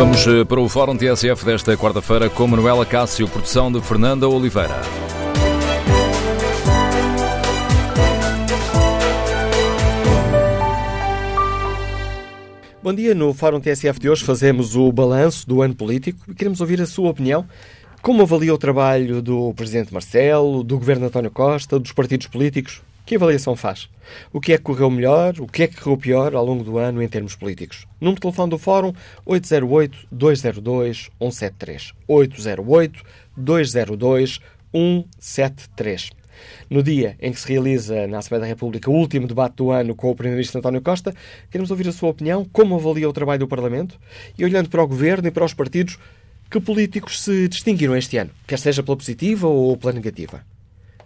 Vamos eh, para o Fórum TSF desta quarta-feira com Manuela Cássio, produção de Fernanda Oliveira. Bom dia, no Fórum TSF de hoje fazemos o balanço do ano político e queremos ouvir a sua opinião. Como avalia o trabalho do Presidente Marcelo, do Governo António Costa, dos partidos políticos? Que avaliação faz? O que é que correu melhor? O que é que correu pior ao longo do ano em termos políticos? Número de telefone do Fórum 808-202-173. 808-202-173. No dia em que se realiza na Assembleia da República o último debate do ano com o Primeiro-Ministro António Costa, queremos ouvir a sua opinião, como avalia o trabalho do Parlamento e, olhando para o Governo e para os partidos, que políticos se distinguiram este ano, quer seja pela positiva ou pela negativa.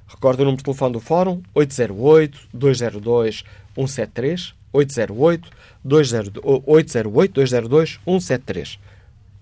Recordo o número de telefone do Fórum 808-202-173 808-202-173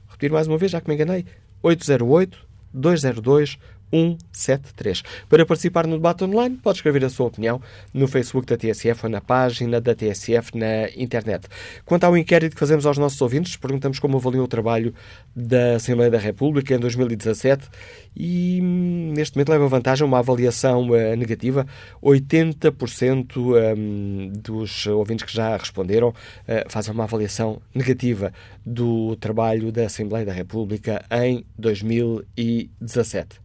Repetir mais uma vez, já que me enganei 808-202-173 173. Para participar no debate online, pode escrever a sua opinião no Facebook da TSF ou na página da TSF na internet. Quanto ao inquérito que fazemos aos nossos ouvintes, perguntamos como avaliou o trabalho da Assembleia da República em 2017 e hum, neste momento leva vantagem uma avaliação uh, negativa. 80% um, dos ouvintes que já responderam uh, fazem uma avaliação negativa do trabalho da Assembleia da República em 2017.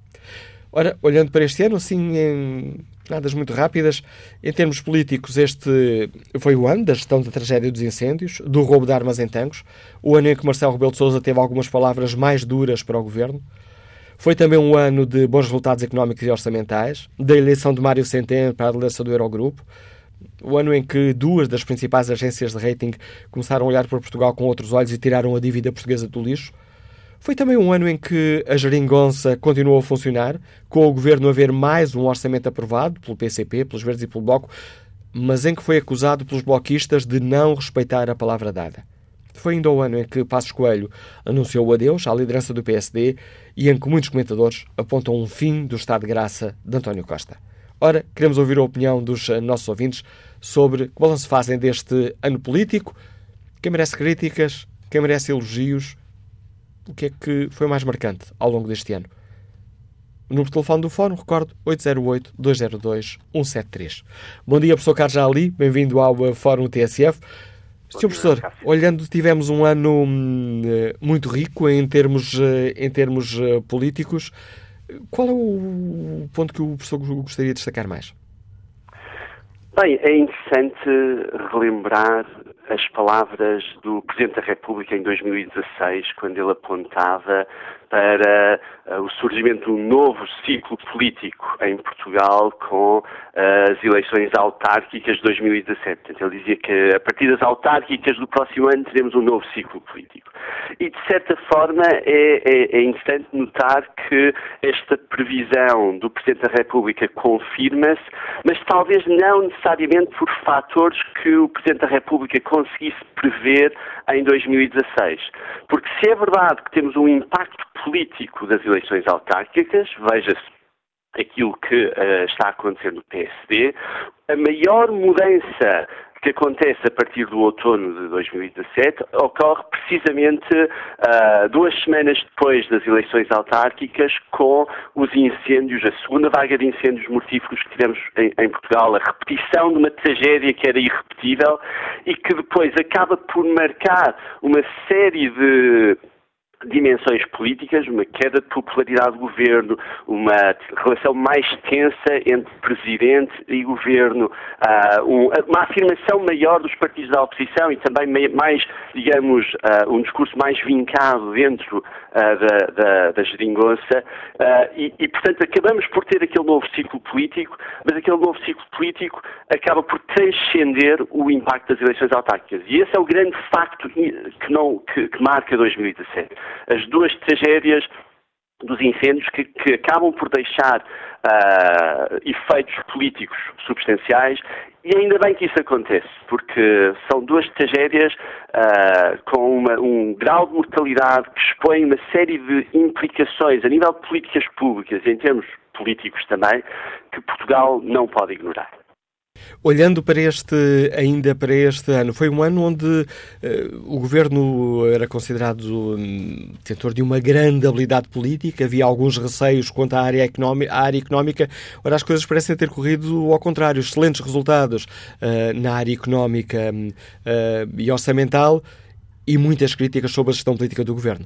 Ora, olhando para este ano, assim, em nadas muito rápidas, em termos políticos, este foi o ano da gestão da tragédia dos incêndios, do roubo de armas em Tangos, o ano em que Marcelo Rebelo de Sousa teve algumas palavras mais duras para o governo. Foi também um ano de bons resultados económicos e orçamentais, da eleição de Mário Centeno para a liderança do Eurogrupo, o ano em que duas das principais agências de rating começaram a olhar para Portugal com outros olhos e tiraram a dívida portuguesa do lixo. Foi também um ano em que a geringonça continuou a funcionar, com o governo a ver mais um orçamento aprovado pelo PCP, pelos Verdes e pelo Bloco, mas em que foi acusado pelos bloquistas de não respeitar a palavra dada. Foi ainda o ano em que Passos Coelho anunciou o adeus à liderança do PSD e em que muitos comentadores apontam um fim do estado de graça de António Costa. Ora, queremos ouvir a opinião dos eh, nossos ouvintes sobre que balanço fazem deste ano político, quem merece críticas, quem merece elogios, o que é que foi mais marcante ao longo deste ano. O número de telefone do Fórum, recordo, 808-202-173. Bom dia, professor Carlos Ali, bem-vindo ao eh, Fórum TSF. Sr. Professor, olhando, tivemos um ano hum, eh, muito rico em termos, eh, em termos políticos. Qual é o ponto que o professor gostaria de destacar mais? Bem, é interessante relembrar as palavras do Presidente da República em 2016, quando ele apontava para uh, o surgimento de um novo ciclo político em Portugal com uh, as eleições autárquicas de 2017. Portanto, ele dizia que a partir das autárquicas do próximo ano teremos um novo ciclo político. E, de certa forma, é, é, é interessante notar que esta previsão do Presidente da República confirma-se, mas talvez não necessariamente por fatores que o Presidente da República conseguisse prever em 2016. Porque se é verdade que temos um impacto político das eleições autárquicas, veja-se aquilo que uh, está a acontecer no PSD, a maior mudança que acontece a partir do outono de 2017 ocorre precisamente uh, duas semanas depois das eleições autárquicas, com os incêndios, a segunda vaga de incêndios mortíferos que tivemos em, em Portugal, a repetição de uma tragédia que era irrepetível e que depois acaba por marcar uma série de dimensões políticas, uma queda de popularidade do governo, uma relação mais tensa entre presidente e governo, um, uma afirmação maior dos partidos da oposição e também mais, digamos, uh, um discurso mais vincado dentro uh, da, da, da geringonça e, e, portanto, acabamos por ter aquele novo ciclo político, mas aquele novo ciclo político acaba por transcender o impacto das eleições autárquicas. E esse é o grande facto que, não, que, que marca 2017 as duas tragédias dos incêndios que, que acabam por deixar uh, efeitos políticos substanciais e ainda bem que isso acontece, porque são duas tragédias uh, com uma, um grau de mortalidade que expõe uma série de implicações a nível de políticas públicas e em termos políticos também, que Portugal não pode ignorar. Olhando para este, ainda para este ano, foi um ano onde uh, o governo era considerado um, detentor de uma grande habilidade política, havia alguns receios quanto à área, económica, à área económica. Ora, as coisas parecem ter corrido ao contrário, excelentes resultados uh, na área económica uh, e orçamental e muitas críticas sobre a gestão política do governo.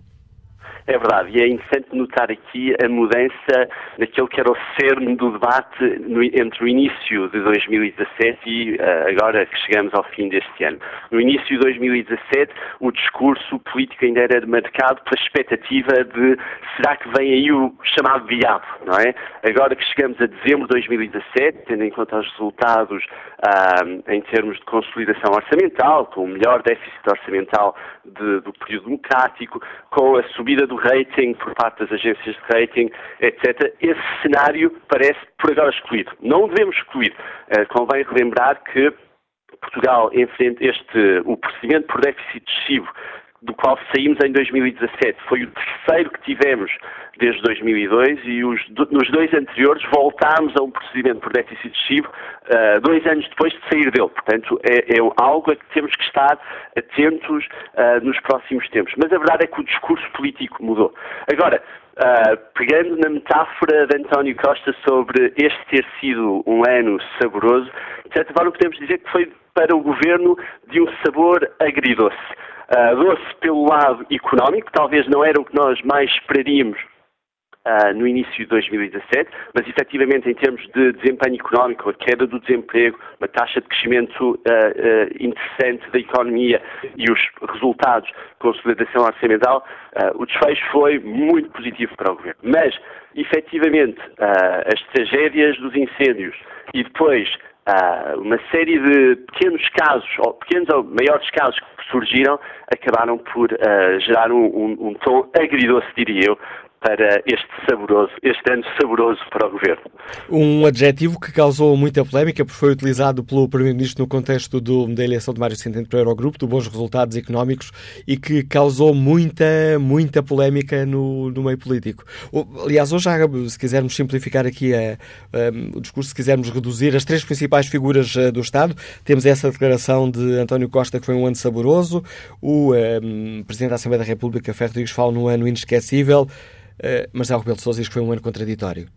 É verdade, e é interessante notar aqui a mudança daquele que era o cerne do debate no, entre o início de 2017 e uh, agora que chegamos ao fim deste ano. No início de 2017, o discurso político ainda era marcado pela expectativa de será que vem aí o chamado diabo, não é? Agora que chegamos a dezembro de 2017, tendo em conta os resultados uh, em termos de consolidação orçamental, com o melhor déficit orçamental de, do período democrático, com a subida do rating por parte das agências de rating, etc., esse cenário parece por agora excluído. Não devemos excluir. Uh, convém relembrar que Portugal enfrenta este, o procedimento por déficit excessivo do qual saímos em 2017. Foi o terceiro que tivemos desde 2002 e os, nos dois anteriores voltámos a um procedimento por déficit excessivo uh, dois anos depois de sair dele. Portanto, é, é, algo a que temos que estar atentos uh, nos próximos tempos. Mas a verdade é que o discurso político mudou. Agora, Uh, pegando na metáfora de António Costa sobre este ter sido um ano saboroso, de certa forma podemos dizer que foi para o governo de um sabor agridoce. Uh, doce pelo lado económico, talvez não era o que nós mais esperaríamos Uh, no início de 2017, mas efetivamente em termos de desempenho económico, a queda do desemprego, uma taxa de crescimento uh, uh, interessante da economia e os resultados de consolidação orçamental, o desfecho foi muito positivo para o governo. Mas, efetivamente, as tragédias dos incêndios e depois Uh, uma série de pequenos casos, ou pequenos ou maiores casos que surgiram, acabaram por uh, gerar um, um, um, tom agridoce, diria eu, para este saboroso, este ano saboroso para o governo. Um adjetivo que causou muita polémica, porque foi utilizado pelo Primeiro-Ministro no contexto do, da eleição de Mário Centeno para o Eurogrupo, de bons resultados económicos, e que causou muita, muita polémica no, no meio político. Aliás, hoje, se quisermos simplificar aqui a, a, o discurso, se quisermos reduzir as três principais figuras uh, do Estado, temos essa declaração de António Costa que foi um ano saboroso, o Presidente da Assembleia da República, Ferro Rodrigues, fala num ano inesquecível. Uh, Marcelo Rebelo de Sousa diz que foi um ano contraditório.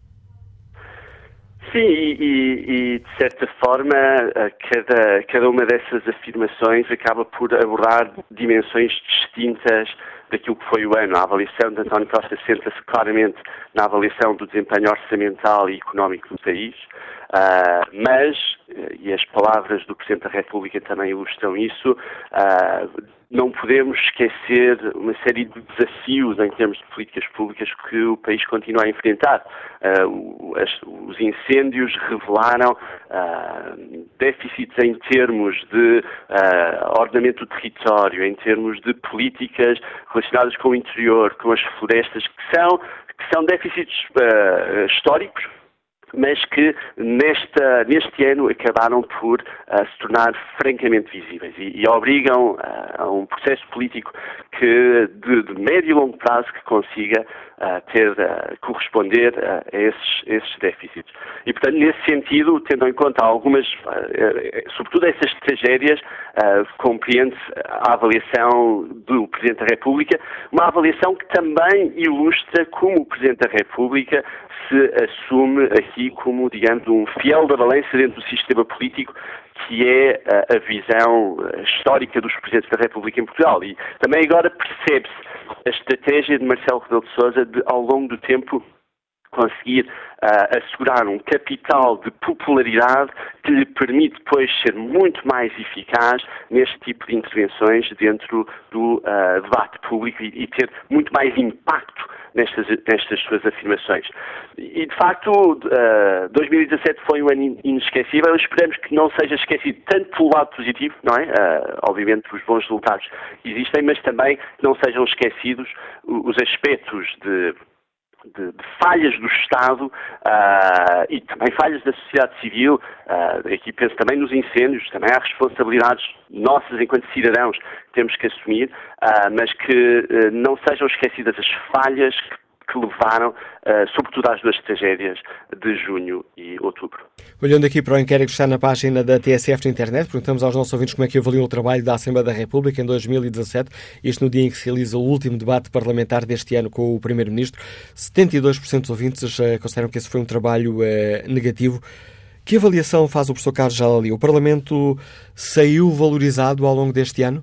Sim, e, e, de certa forma eh, cada, cada uma dessas afirmações acaba por abordar dimensões distintas daquilo que foi o ano. A avaliação de António Costa senta-se claramente na avaliação do desempenho orçamental e económico do país, uh, mas, e as palavras do Presidente da República também ilustram isso, uh, não podemos esquecer uma série de desafios em termos de políticas públicas que o país continua a enfrentar. Uh, as, os incêndios revelaram déficits em termos de ordenamento do território, em termos de políticas relacionadas com o interior, com as florestas, que são, que são déficits históricos mas que nesta, neste ano acabaram por uh, se tornar francamente visíveis e, e obrigam uh, a um processo político que de, de, médio e longo prazo que consiga uh, ter, corresponder a esses, esses déficits. E, portanto, nesse sentido, tendo em conta algumas, sobretudo essas tragédias, compreende-se a avaliação do Presidente da República, uma avaliação que também ilustra como o Presidente da República se assume aqui como, digamos, um fiel da balança dentro do sistema político que é a, visão histórica dos Presidentes da República em Portugal. E também agora percebe-se a estratégia de Marcelo Rebelo de Sousa de, ao longo do tempo, conseguir uh, assegurar um capital de popularidade que lhe permite depois ser muito mais eficaz neste tipo de intervenções dentro do uh, debate público e, e, ter muito mais impacto nestas, nestas suas afirmações. E, de facto, uh, 2017 foi um ano inesquecível. Esperamos que não seja esquecido tanto pelo lado positivo, não é? obviamente, os bons resultados existem, mas também que não sejam esquecidos os aspectos de de, de, falhas do Estado uh, e também falhas da sociedade civil, uh, aqui penso também nos incêndios, também há responsabilidades nossas enquanto cidadãos que temos que assumir, uh, mas que não sejam esquecidas as falhas que que levaram, uh, sobretudo, às duas tragédias de junho e outubro. Olhando aqui para o inquérito que está na página da TSF na internet, perguntamos aos nossos ouvintes como é que avaliam o trabalho da Assembleia da República em 2017, isto no dia em que se realiza o último debate parlamentar deste ano com o Primeiro-Ministro. 72% dos ouvintes uh, consideram que esse foi um trabalho uh, negativo. Que avaliação faz o professor Carlos Jalali? O Parlamento saiu valorizado ao longo deste ano?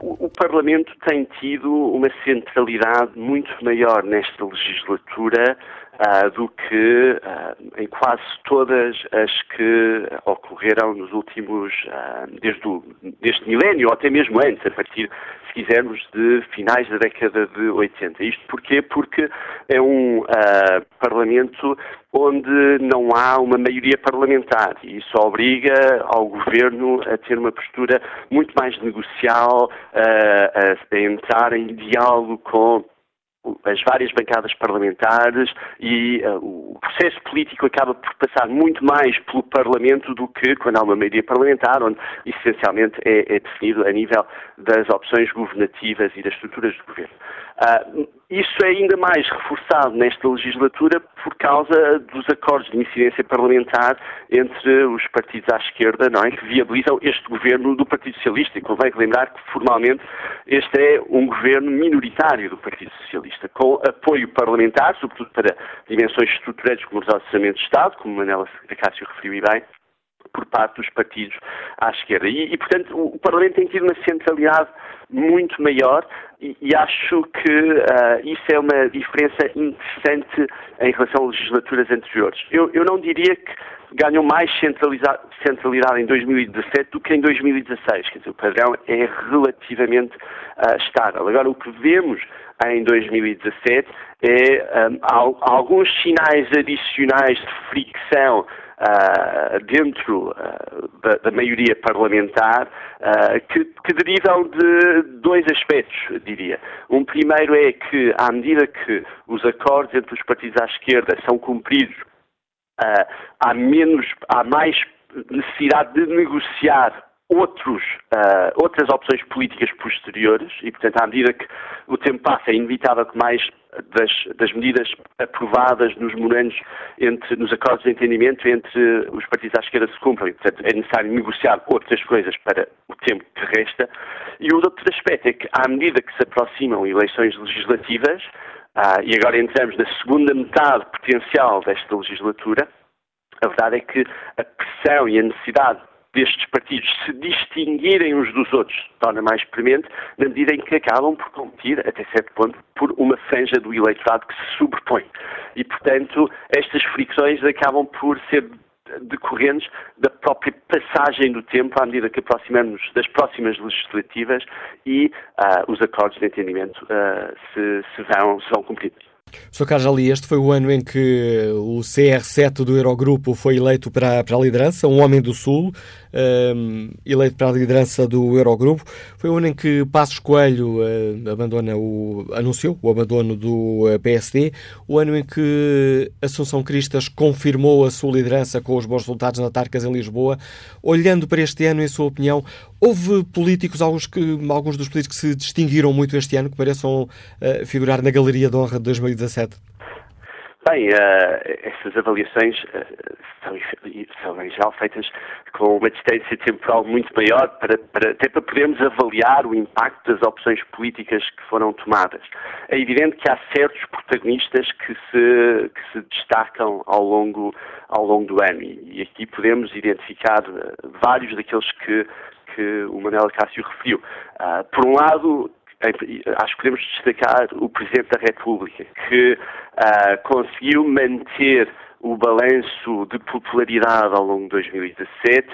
O, o, Parlamento tem tido uma centralidade muito maior nesta legislatura uh, do que uh, em quase todas as que ocorreram nos últimos, uh, desde o, deste milénio, ou até mesmo antes, a partir, se quisermos, de finais da década de 80. Isto porquê? Porque é um Parlamento onde não há uma maioria parlamentar e isso obriga ao governo a ter uma postura muito mais negocial, a, a entrar em diálogo com as várias bancadas parlamentares e uh, o processo político acaba por passar muito mais pelo Parlamento do que quando há uma maioria parlamentar, onde essencialmente é, é definido a nível das opções governativas e das estruturas do governo. Uh, isso é ainda mais reforçado nesta legislatura por causa dos acordos de incidência parlamentar entre os partidos à esquerda, não é, que viabilizam este governo do Partido Socialista. E convém lembrar que, formalmente, este é um governo minoritário do Partido Socialista, com apoio parlamentar, sobretudo para dimensões estruturantes como os orçamentos de Estado, como Manela Cássio referiu bem, por parte dos partidos à esquerda. E, e, portanto, o Parlamento tem tido uma centralidade muito maior e, e acho que uh, isso é uma diferença interessante em relação a legislaturas anteriores. Eu, eu não diria que ganham mais centralidade em 2017 do que em 2016. Quer dizer, o padrão é relativamente uh, estável. Agora, o que vemos em 2017 é um, alguns sinais adicionais de fricção uh, dentro uh, da, da, maioria parlamentar uh, que, que, derivam de dois aspectos, diria. Um primeiro é que, à medida que os acordos entre os partidos à esquerda são cumpridos, há menos, há mais necessidade de negociar outros, uh, outras opções políticas posteriores e, portanto, à medida que o tempo passa, é inevitável que mais das, das medidas aprovadas nos morandos, entre, nos acordos de entendimento entre os partidos à esquerda se cumpram. E, portanto, é necessário negociar outras coisas para o tempo que resta. E o outro aspecto é que, à medida que se aproximam eleições legislativas, uh, e agora entramos na segunda metade potencial desta legislatura, a verdade é que a pressão e a necessidade destes partidos se distinguirem uns dos outros torna mais premente, na medida em que acabam por competir, até certo ponto, por uma franja do eleitorado que se sobrepõe. E, portanto, estas fricções acabam por ser decorrentes da própria passagem do tempo à medida que aproximamos das próximas legislativas e uh, os acordos de entendimento uh, se, se, vão, se vão cumpridos. Sr. Carlos Ali, este foi o ano em que o CR7 do Eurogrupo foi eleito para, para a liderança, um homem do Sul, um, eleito para a liderança do Eurogrupo. Foi o ano em que Passos Coelho uh, abandona o, anunciou o abandono do uh, PSD, o ano em que Assunção Cristas confirmou a sua liderança com os bons resultados na Tarcas em Lisboa. Olhando para este ano, em sua opinião, houve políticos, alguns, que, alguns dos políticos que se distinguiram muito este ano, que mereçam uh, figurar na Galeria de Honra de 2017? Bem, uh, essas avaliações uh, são, são, em geral feitas com uma distância temporal muito maior, para, para, até para podermos avaliar o impacto das opções políticas que foram tomadas. É evidente que há certos protagonistas que se, que se destacam ao longo, ao longo do ano, e, e aqui podemos identificar uh, vários daqueles que, que o Manuel Cássio referiu. por um lado, acho que podemos destacar o Presidente da República, que uh, conseguiu manter o balanço de popularidade ao longo de 2017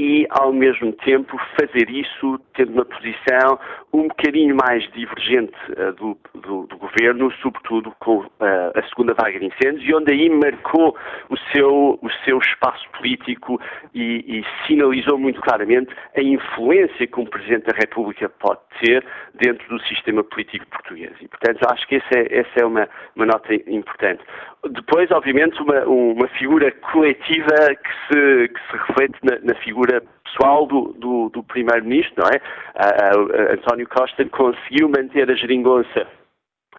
e, ao mesmo tempo, fazer isso tendo uma posição um bocadinho mais divergente uh, do, do, do, governo, sobretudo com uh, a segunda vaga de incêndios, e onde aí marcou o seu, o seu espaço político e, e, sinalizou muito claramente a influência que um Presidente da República pode ter dentro do sistema político português. E, portanto, acho que essa é, essa é uma, uma nota importante. Depois, obviamente, uma, uma figura coletiva que se, que se reflete na, na figura pessoal do, do, do Primeiro-Ministro, não é? António Costa conseguiu manter a geringonça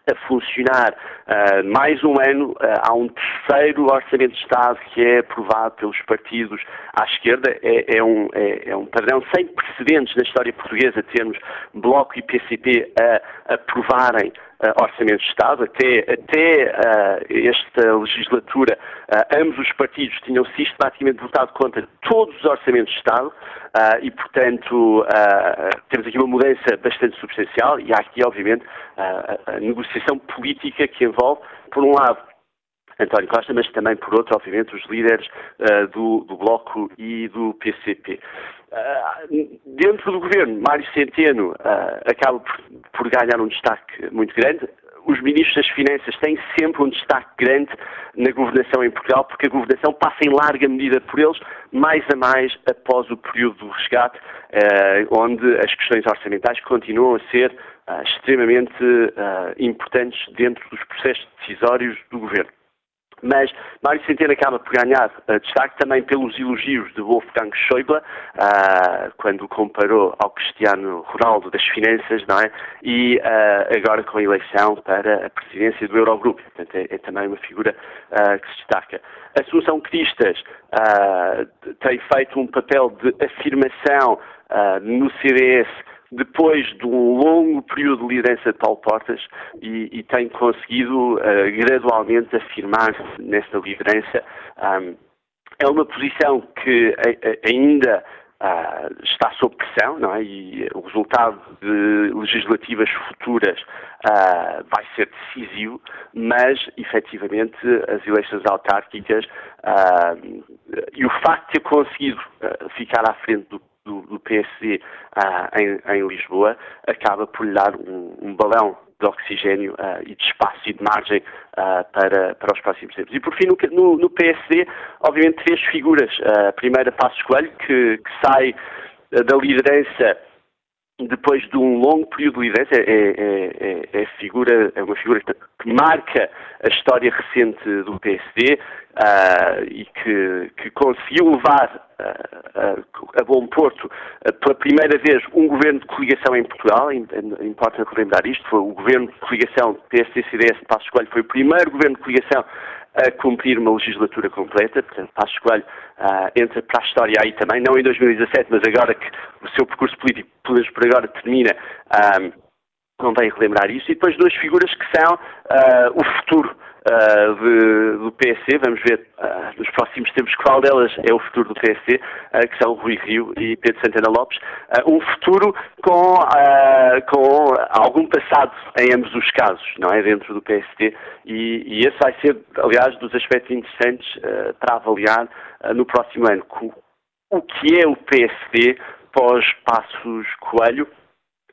a funcionar uh, mais um ano. Uh, há um terceiro Orçamento de Estado que é aprovado pelos partidos à esquerda. É, é, um, é, é um padrão sem precedentes na história portuguesa termos Bloco e PCP a aprovarem uh, Orçamento de Estado. Até, até uh, esta legislatura, uh, ambos os partidos tinham sistematicamente votado contra todos os Orçamentos de Estado e, portanto, temos aqui uma mudança bastante substancial e há aqui, obviamente, a negociação política que envolve, por um lado, António Costa, mas também, por outro, obviamente, os líderes uh, do, do, Bloco e do PCP. Uh, dentro do governo, Mário Centeno uh, acaba por, por, ganhar um destaque muito grande. Os ministros das Finanças têm sempre um destaque grande na governação em Portugal, porque a governação passa em larga medida por eles, mais a mais após o período do resgate, onde as questões orçamentais continuam a ser extremamente importantes dentro dos processos decisórios do governo. Mas Mário Centeno acaba por ganhar uh, destaque também pelos elogios de Wolfgang Schäuble, uh, quando o comparou ao Cristiano Ronaldo das finanças, não é? E uh, agora com a eleição para a presidência do Eurogrupo. Portanto, é, é também uma figura que se destaca. A Assunção Cristas tem feito um papel de afirmação no CDS depois de um longo período de liderança de Paulo Portas e, e tem conseguido uh, gradualmente afirmar-se nesta liderança. Um, é uma posição que ainda uh, está sob pressão, não é? E o resultado de legislativas futuras uh, vai ser decisivo, mas efetivamente as eleições autárquicas uh, e o facto de ter conseguido ficar à frente do do, do PSD uh, em, em, Lisboa acaba por lhe dar um, um balão de oxigênio uh, e de espaço e de margem uh, para, para os próximos tempos. E por fim, no, no PSD, obviamente, três figuras. a primeira, Passos Coelho, que, que sai da liderança depois de um longo período de liderança, é, é, é, é, figura, é uma figura que marca a história recente do PSD uh, e que, que, conseguiu levar uh, a bom porto uh, pela primeira vez um governo de coligação em Portugal, importa relembrar isto, foi o governo de coligação PSD-CDS de Passos Coelho, foi o primeiro governo de coligação a cumprir uma legislatura completa, portanto Passos Coelho uh, entra para a história aí também, não em 2017, mas agora que o seu percurso político, pelo menos por agora, termina, um, convém relembrar isso, e depois duas figuras que são uh, o futuro uh, de, do PSC, vamos ver uh, nos próximos tempos qual delas é o futuro do PSC, uh, que são Rui Rio e Pedro Santana Lopes, um futuro com, com algum passado em ambos os casos, não é, dentro do PST, e, e esse vai ser, aliás, dos aspectos interessantes para avaliar no próximo ano, o que é o PSD pós-Passos Coelho,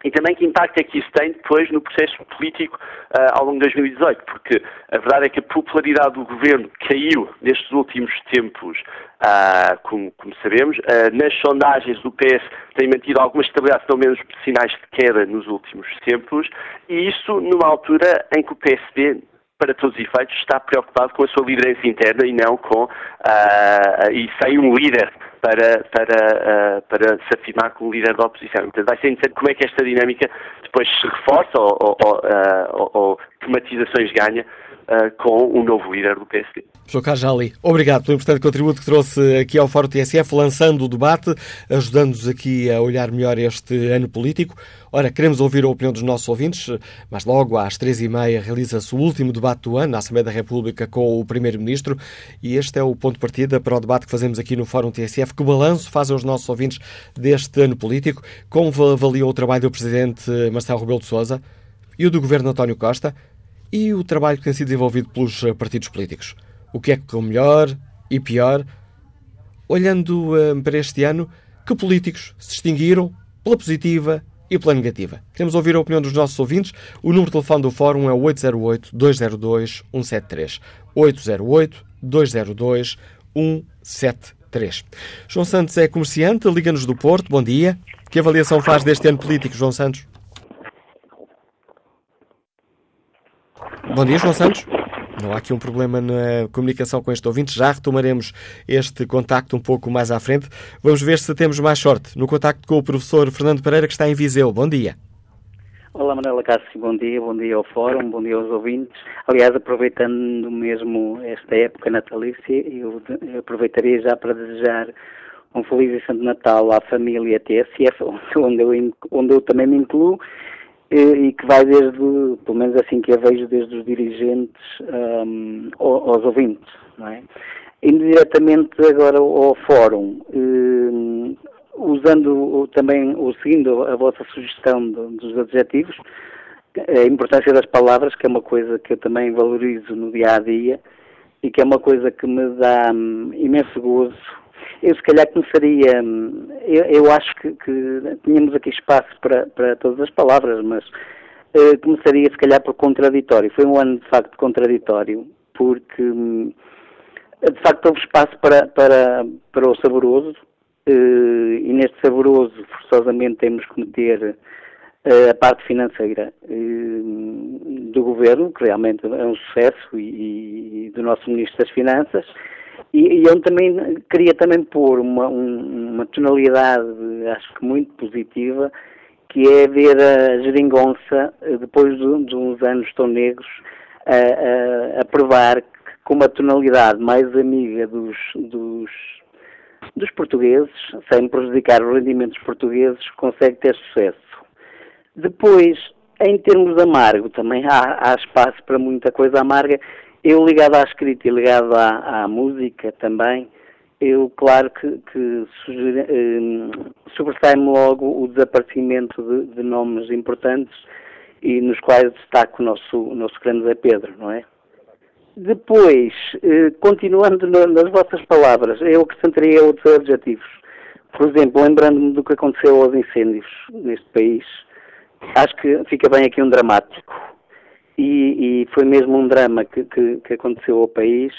e também que impacto é que isso tem depois no processo político uh, ao longo de 2018, porque a verdade é que a popularidade do governo caiu nestes últimos tempos, uh, como, como, sabemos. Uh, nas sondagens do PS tem mantido alguma estabilidade, pelo menos sinais de queda nos últimos tempos, e isso numa altura em que o PSD para todos os efeitos, está preocupado com a sua liderança interna e não com uh, e sem um líder para, para, uh, para se afirmar como líder da oposição. Portanto, vai ser interessante como é que esta dinâmica depois se reforça ou, ou, uh, ou tematizações ganha uh, com o novo líder do PSD. Professor Cajali, obrigado pelo importante contributo que trouxe aqui ao Fórum TSF, lançando o debate, ajudando-nos aqui a olhar melhor este ano político. Ora, queremos ouvir a opinião dos nossos ouvintes, mas logo às três e meia realiza-se o último debate do ano na Assembleia da República com o Primeiro-Ministro e este é o ponto de partida para o debate que fazemos aqui no Fórum TSF. Que balanço fazem os nossos ouvintes deste ano político? Como avaliam o trabalho do Presidente Marcelo Rebelo de Sousa e o do Governo António Costa? E o trabalho que tem sido desenvolvido pelos partidos políticos? O que é que correu melhor e pior? Olhando uh, para este ano, que políticos se distinguiram pela positiva e pela negativa. Queremos ouvir a opinião dos nossos ouvintes. O número de telefone do Fórum é 808-202-173. 808-202-173. João Santos é comerciante, liga-nos do Porto. Bom dia. Que avaliação faz deste ano político, João Santos? Bom dia, João Santos. Não há aqui um problema na comunicação com este ouvinte. Já retomaremos este contacto um pouco mais à frente. Vamos ver se temos mais sorte no contacto com o professor Fernando Pereira, que está em Viseu. Bom dia. Olá, Manuela Cássio, bom dia, bom dia ao Fórum, bom dia aos ouvintes. Aliás, aproveitando mesmo esta época natalícia, eu, aproveitaria já para desejar um feliz e santo Natal à família TSF, onde eu, onde eu também me incluo, e que vai desde, pelo menos assim que a vejo, desde os dirigentes um, aos ouvintes, não é? Indo diretamente agora ao fórum, um, usando também, ou seguindo a vossa sugestão dos adjetivos, a importância das palavras, que é uma coisa que eu também valorizo no dia a dia e que é uma coisa que me dá imenso gozo eu se calhar começaria, eu, eu acho que, que, tínhamos aqui espaço para, para todas as palavras, mas uh, começaria se calhar por contraditório. Foi um ano de facto contraditório, porque hum, de facto houve espaço para, para, para o saboroso, uh, e neste saboroso forçosamente temos que meter uh, a parte financeira do governo, que realmente é um sucesso, e do nosso Ministro das Finanças, e, e eu também queria também pôr uma, um, uma tonalidade, acho que muito positiva, que é ver a geringonça, depois de, de uns anos tão negros, a, a, a, provar que com uma tonalidade mais amiga dos, dos, dos portugueses, sem prejudicar os rendimentos portugueses, consegue ter sucesso. Depois, em termos de amargo, também há, há espaço para muita coisa amarga eu ligado à escrita e ligado à, à música também, eu claro que, que eh, sobressai-me logo o desaparecimento de, de, nomes importantes e nos quais destaco o nosso, o nosso grande Zé Pedro, não é? Depois, eh, continuando no, nas vossas palavras, eu acrescentaria outros adjetivos. Por exemplo, lembrando-me do que aconteceu aos incêndios neste país, acho que fica bem aqui um dramático e, e foi mesmo um drama que, que, que aconteceu ao país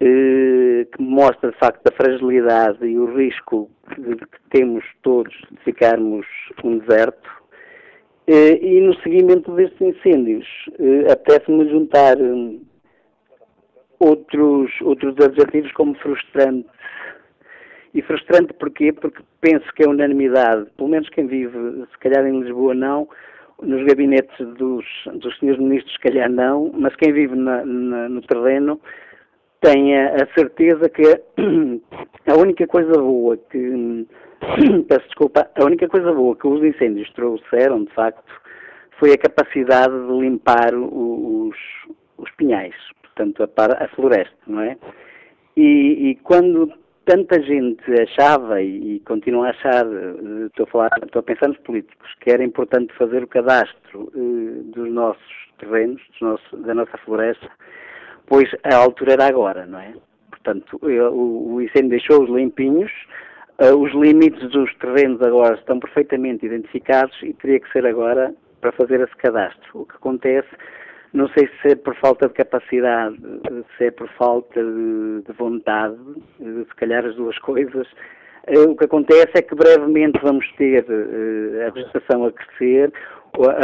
eh, que mostra de facto a fragilidade e o risco que, que temos todos de ficarmos um deserto. Eh, e no seguimento destes incêndios, eh, apetece-me juntar um, outros, outros adjetivos como frustrante. E frustrante porquê? Porque penso que é unanimidade, pelo menos quem vive, se calhar em Lisboa não, nos gabinetes dos, dos senhores ministros, se calhar não, mas quem vive na, na, no terreno tem a, certeza que a única coisa boa que, peço desculpa, a única coisa boa que os incêndios trouxeram, de facto, foi a capacidade de limpar os, os pinhais, portanto, a, a floresta, não é? E, e quando tanta gente achava e continua a achar, eh, estou a, falar, estou a pensar nos políticos, que era importante fazer o cadastro eh, dos nossos terrenos, dos nossos, da nossa floresta, pois a altura era agora, não é? Portanto, o, o incêndio deixou-os limpinhos, uh, os limites dos terrenos agora estão perfeitamente identificados e teria que ser agora para fazer esse cadastro. O que acontece não sei se é por falta de capacidade, se é por falta de, de vontade, se calhar as duas coisas. Eh, o que acontece é que brevemente vamos ter eh, a vegetação a crescer,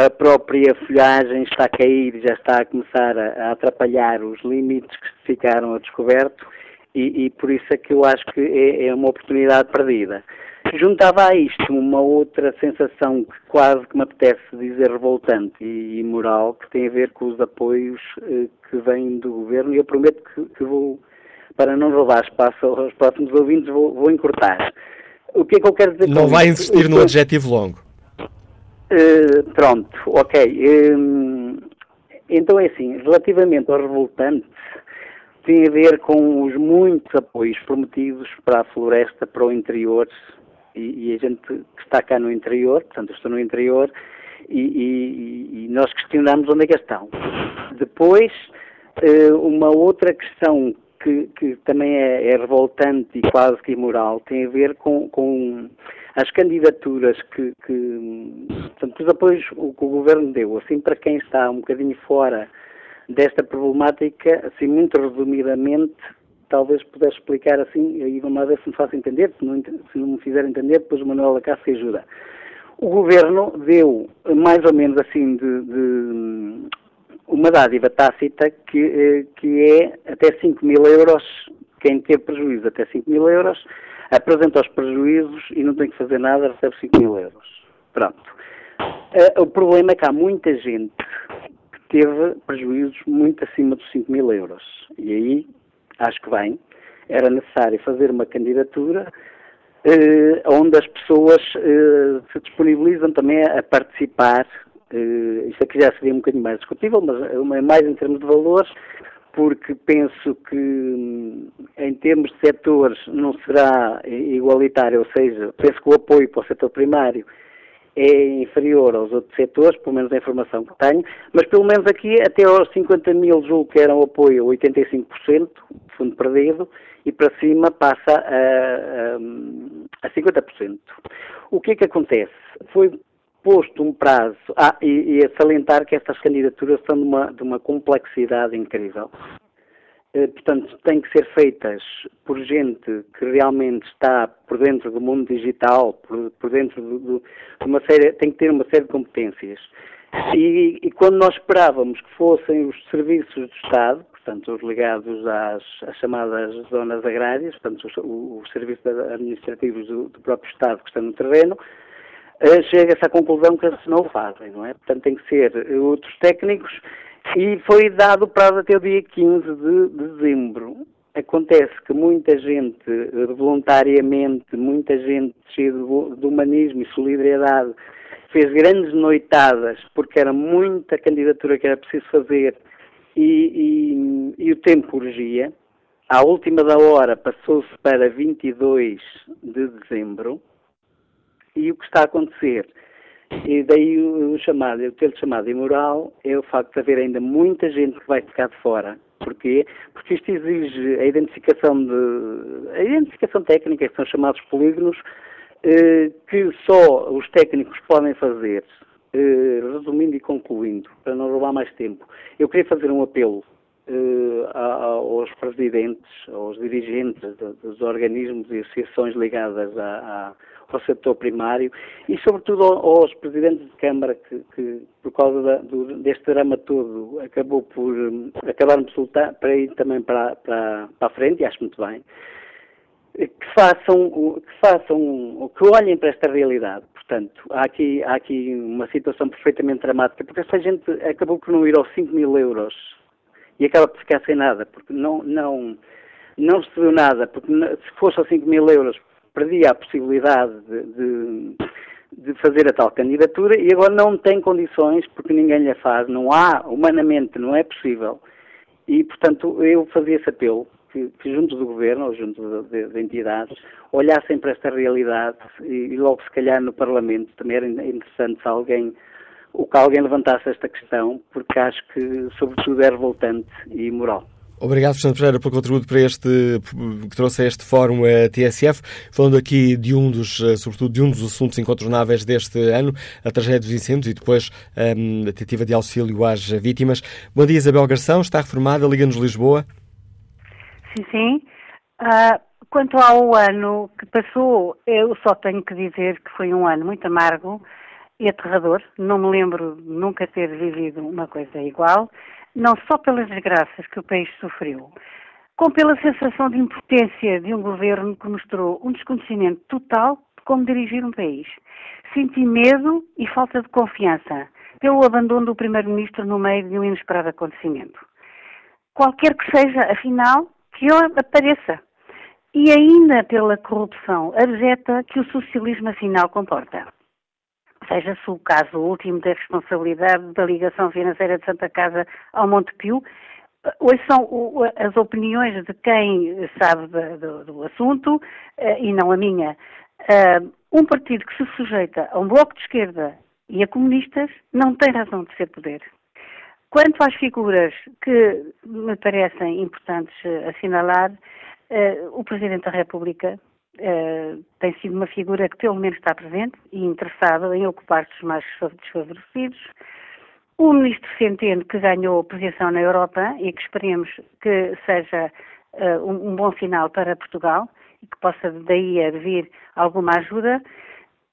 a própria folhagem está a cair, já está a começar a, atrapalhar os limites que ficaram a descoberto e, e por isso é que eu acho que é, é uma oportunidade perdida. Juntava a isto uma outra sensação que quase que me apetece dizer revoltante e imoral, que tem a ver com os apoios eh, que vêm do governo, e eu prometo que, que, vou, para não roubar espaço aos próximos ouvintes, vou, vou encurtar. O que é que eu quero dizer Não vai insistir no adjetivo longo. Uh, pronto, ok. Uh, então é assim, relativamente aos revoltantes, tem a ver com os muitos apoios prometidos para a floresta, para o interior, e, e, a gente que está cá no interior, portanto eu estou no interior, e, e, e nós questionamos onde é que estão. Depois, eh, uma outra questão que, que também é, é, revoltante e quase que imoral tem a ver com, com as candidaturas que, que portanto, os apoios que o governo deu, assim para quem está um bocadinho fora desta problemática, assim muito resumidamente, talvez pudesse explicar assim, e vamos ver se me faço entender, se não, se não me fizer entender, depois o Manuel Acácio ajuda. O Governo deu mais ou menos assim de, de uma dádiva tácita que, eh, que é até 5 mil euros, quem teve prejuízo até 5 mil euros, apresenta os prejuízos e não tem que fazer nada, recebe 5 mil euros. Pronto. Uh, o problema é que há muita gente que teve prejuízos muito acima dos 5 mil euros. E aí, acho que bem, era necessário fazer uma candidatura uh, onde as pessoas uh, se disponibilizam também a, participar. Uh, isto aqui já seria um bocadinho mais discutível, mas é mais em termos de valores, porque penso que em termos de setores não será igualitário, ou seja, penso que o apoio para o setor primário é inferior aos outros setores, pelo menos a informação que tenho, mas pelo menos aqui até aos 50 mil julgo que eram apoio a 85%, fundo perdido, e para cima passa a, a, a 50%. O que é que acontece? Foi posto um prazo, ah, e, e a salientar que estas candidaturas são de uma, de uma complexidade incrível. Eh, portanto, têm que ser feitas por gente que realmente está por dentro do mundo digital, por, por dentro de uma série, tem que ter uma série de competências. E, e, quando nós esperávamos que fossem os serviços do Estado, portanto, os ligados às, às chamadas zonas agrárias, portanto, os, os serviços administrativos do, do, próprio Estado que estão no terreno, uh, chega-se à conclusão que eles não o fazem, não é? Portanto, tem que ser outros técnicos e foi dado o prazo até o dia 15 de dezembro. Acontece que muita gente, voluntariamente, muita gente cheia de humanismo e solidariedade, fez grandes noitadas, porque era muita candidatura que era preciso fazer e, e, e o tempo urgia. À última da hora passou-se para 22 de dezembro e o que está a acontecer e daí o, chamado, o ter chamado imoral é o facto de haver ainda muita gente que vai ficar de fora. Porquê? Porque isto exige a identificação de a identificação técnica, que são chamados polígonos, eh, que só os técnicos podem fazer. Eh, resumindo e concluindo, para não roubar mais tempo, eu queria fazer um apelo aos presidentes, aos dirigentes dos organismos e associações ligadas ao setor primário e, sobretudo, aos presidentes de Câmara que, que por causa da, do, deste drama todo, acabou por um, acabar por soltar para ir também para, para, para a frente, e acho muito bem, que façam, que façam, que olhem para esta realidade. Portanto, há aqui, há aqui uma situação perfeitamente dramática, porque esta gente acabou por não ir aos 5 mil euros e acaba por ficar sem nada, porque não, não, não recebeu nada, porque se fosse aos 5 mil euros perdia a possibilidade de, de, de, fazer a tal candidatura e agora não tem condições porque ninguém lhe faz, não há, humanamente não é possível. E, portanto, eu fazia esse apelo que, que junto do governo ou junto de, de, entidades olhassem para esta realidade e, e, logo se calhar no Parlamento também era interessante se alguém o que alguém levantasse esta questão, porque acho que sobretudo é revoltante e imoral. Obrigado, Fernando Pereira, pelo contributo para este, que trouxe a este fórum a TSF, falando aqui de um dos, eh, sobretudo de um dos assuntos incontornáveis deste ano, a tragédia dos incêndios e depois um, a tentativa de auxílio às vítimas. Bom dia, Isabel Garção, está reformada, Liga-nos Lisboa. Sim, sim. Uh, quanto ao ano que passou, eu só tenho que dizer que foi um ano muito amargo e aterrador. Não me lembro nunca ter vivido uma coisa igual não só pelas desgraças que o país sofreu, como pela sensação de impotência de um governo que mostrou um desconhecimento total de como dirigir um país. Senti medo e falta de confiança pelo abandono do Primeiro-Ministro no meio de um inesperado acontecimento. Qualquer que seja, afinal, que ele apareça. E ainda pela corrupção abjeta que o socialismo afinal comporta seja-se o caso último da responsabilidade da ligação financeira de Santa Casa ao Montepio, Hoje são as opiniões de quem sabe do, do assunto eh, e não a minha. Eh, um partido que se sujeita a um bloco de esquerda e a comunistas não tem razão de ser poder. Quanto às figuras que me parecem importantes eh, assinalar, o Presidente da República uh, tem sido uma figura que pelo menos está presente e interessada em ocupar os mais desfavorecidos. O ministro Centeno, que ganhou posição na Europa e que esperemos que seja uh, um, um, bom sinal para Portugal e que possa daí vir alguma ajuda.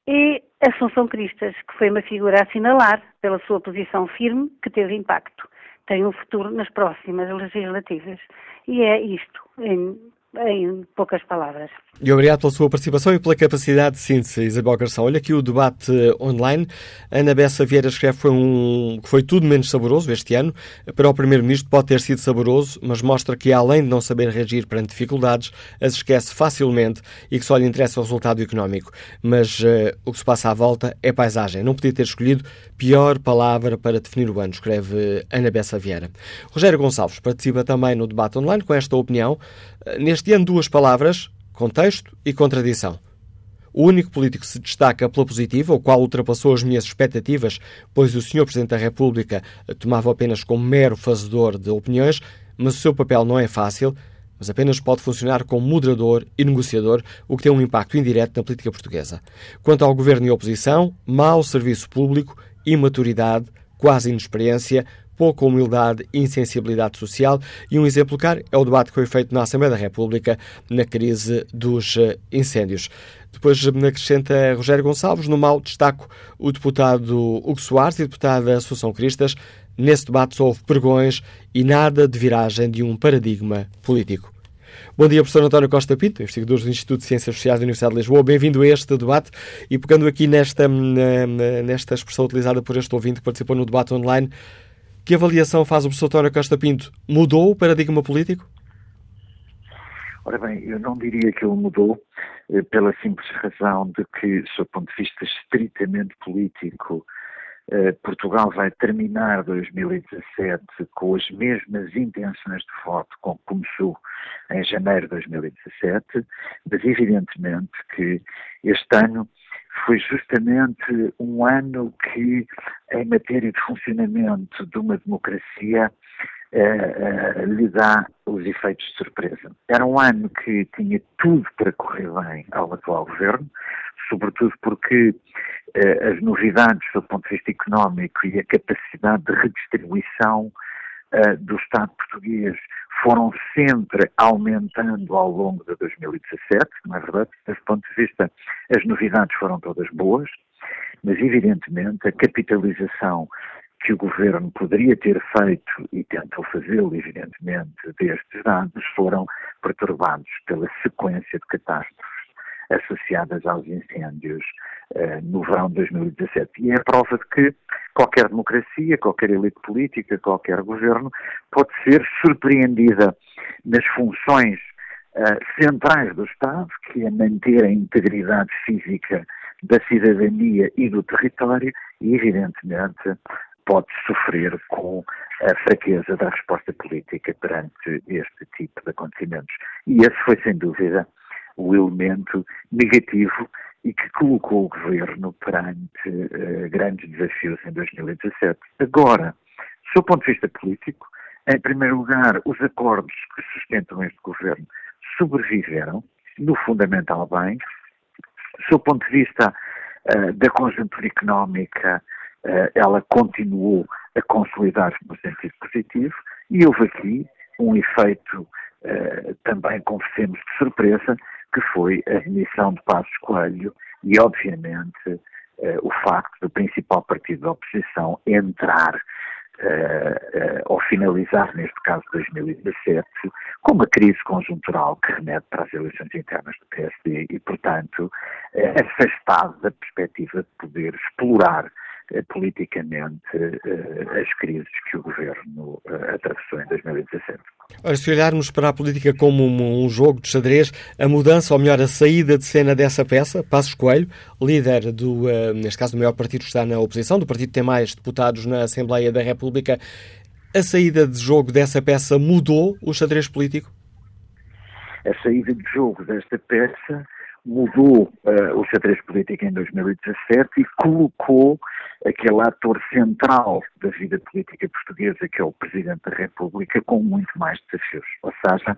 E Assunção Cristas, que foi uma figura a assinalar pela sua posição firme, que teve impacto. Tem um futuro nas próximas legislativas. E é isto, em, em poucas palavras. E obrigado pela sua participação e pela capacidade de síntese, Isabel Garção. Olha aqui o debate online. Ana Bessa Vieira escreve foi, um, que foi tudo menos saboroso este ano. Para o Primeiro-Ministro pode ter sido saboroso, mas mostra que, além de não saber reagir perante dificuldades, as esquece facilmente e que só lhe interessa o resultado económico. Mas uh, o que se passa à volta é paisagem. Não podia ter escolhido pior palavra para definir o ano, escreve Ana Bessa Vieira. Rogério Gonçalves participa também no debate online com esta opinião. Neste ano, duas palavras contexto e contradição. O único político que se destaca pela positiva, o qual ultrapassou as minhas expectativas, pois o Sr. Presidente da República tomava apenas como mero fazedor de opiniões, mas o seu papel não é fácil, mas apenas pode funcionar como moderador e negociador, o que tem um impacto indireto na política portuguesa. Quanto ao governo e oposição, mau serviço público, imaturidade, quase inexperiência, pouca humildade e insensibilidade social. E um exemplo claro é o debate que foi feito na Assembleia da República na crise dos eh, incêndios. Depois acrescenta Rogério Gonçalves, no mal destaco o deputado Hugo Soares e a deputada Assunção Cristas. Nesse debate só houve pregões e nada de viragem de um paradigma político. Bom dia, professor António Costa Pinto, investigador do Instituto de Ciências Sociais da Universidade de Lisboa. Bem-vindo a este debate e pegando aqui nesta, nesta expressão utilizada por este ouvinte que participou no debate online, que avaliação faz o professor António Costa Pinto? Mudou o paradigma político? Ora bem, eu não diria que ele mudou eh, pela simples razão de que, do ponto de vista estritamente político, eh, Portugal vai terminar 2017 com as mesmas intenções de voto com que começou em janeiro de 2017, mas evidentemente que este ano foi justamente um ano que, em matéria de funcionamento de uma democracia, eh, eh, lhe dá os efeitos de surpresa. Era um ano que tinha tudo para correr bem ao atual governo, sobretudo porque eh, as novidades do ponto de vista económico e a capacidade de redistribuição eh, do Estado português foram sempre aumentando ao longo de 2017, não é verdade? Desse ponto de vista, as novidades foram todas boas, mas evidentemente a capitalização que o governo poderia ter feito e tentou fazê-lo, evidentemente, destes dados, foram perturbados pela sequência de catástrofes associadas aos incêndios uh, no verão de 2017. E é a prova de que qualquer democracia, qualquer elite política, qualquer governo pode ser surpreendida nas funções uh, centrais do Estado, que é manter a integridade física da cidadania e do território, e evidentemente pode sofrer com a fraqueza da resposta política perante este tipo de acontecimentos. E esse foi, sem dúvida, o elemento negativo e que colocou o governo perante uh, grandes desafios em 2017. Agora, do ponto de vista político, em primeiro lugar, os acordos que sustentam este governo sobreviveram, no fundamental bem. Do ponto de vista uh, da conjuntura económica, uh, ela continuou a consolidar-se no sentido positivo e houve aqui um efeito também, confessemos, de surpresa, que foi a remissão de Passos Coelho e, obviamente, eh, o facto do principal partido da oposição entrar uh, ou finalizar, neste caso 2017, com uma crise conjuntural que remete para as eleições internas do PSD e, portanto, afastado da perspectiva de poder explorar politicamente as crises que o governo atravessou em 2017. Ora, se olharmos para a política como um, jogo de xadrez, a mudança, ou melhor, a saída de cena dessa peça, Passos Coelho, líder do, neste caso, do maior partido que está na oposição, do partido que tem mais deputados na Assembleia da República, a saída de jogo dessa peça mudou o xadrez político? A saída de jogo desta peça mudou uh, o xadrez político em 2017 e colocou aquele ator central da vida política portuguesa, que é o Presidente da República, com muito mais desafios. Ou seja,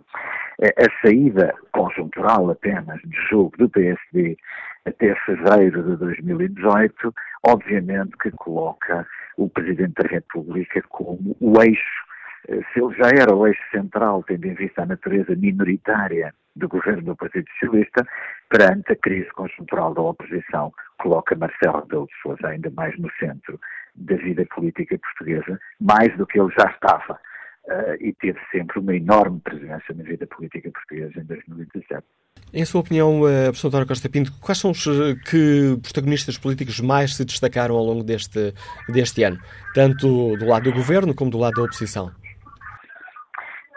eh, a saída conjuntural apenas de jogo do PSD até fevereiro de 2018, obviamente que coloca o Presidente da República como o eixo se ele já era o eixo central, tendo em vista a natureza minoritária do governo do Partido Socialista, perante a crise conjuntural da oposição, coloca Marcelo Rebelo de Sousa ainda mais no centro da vida política portuguesa, mais do que ele já estava uh, e teve sempre uma enorme presença na vida política portuguesa em 2017. Em sua opinião, uh, professor António Costa Pinto, quais são os que protagonistas políticos mais se destacaram ao longo deste, deste ano, tanto do lado do governo como do lado da oposição?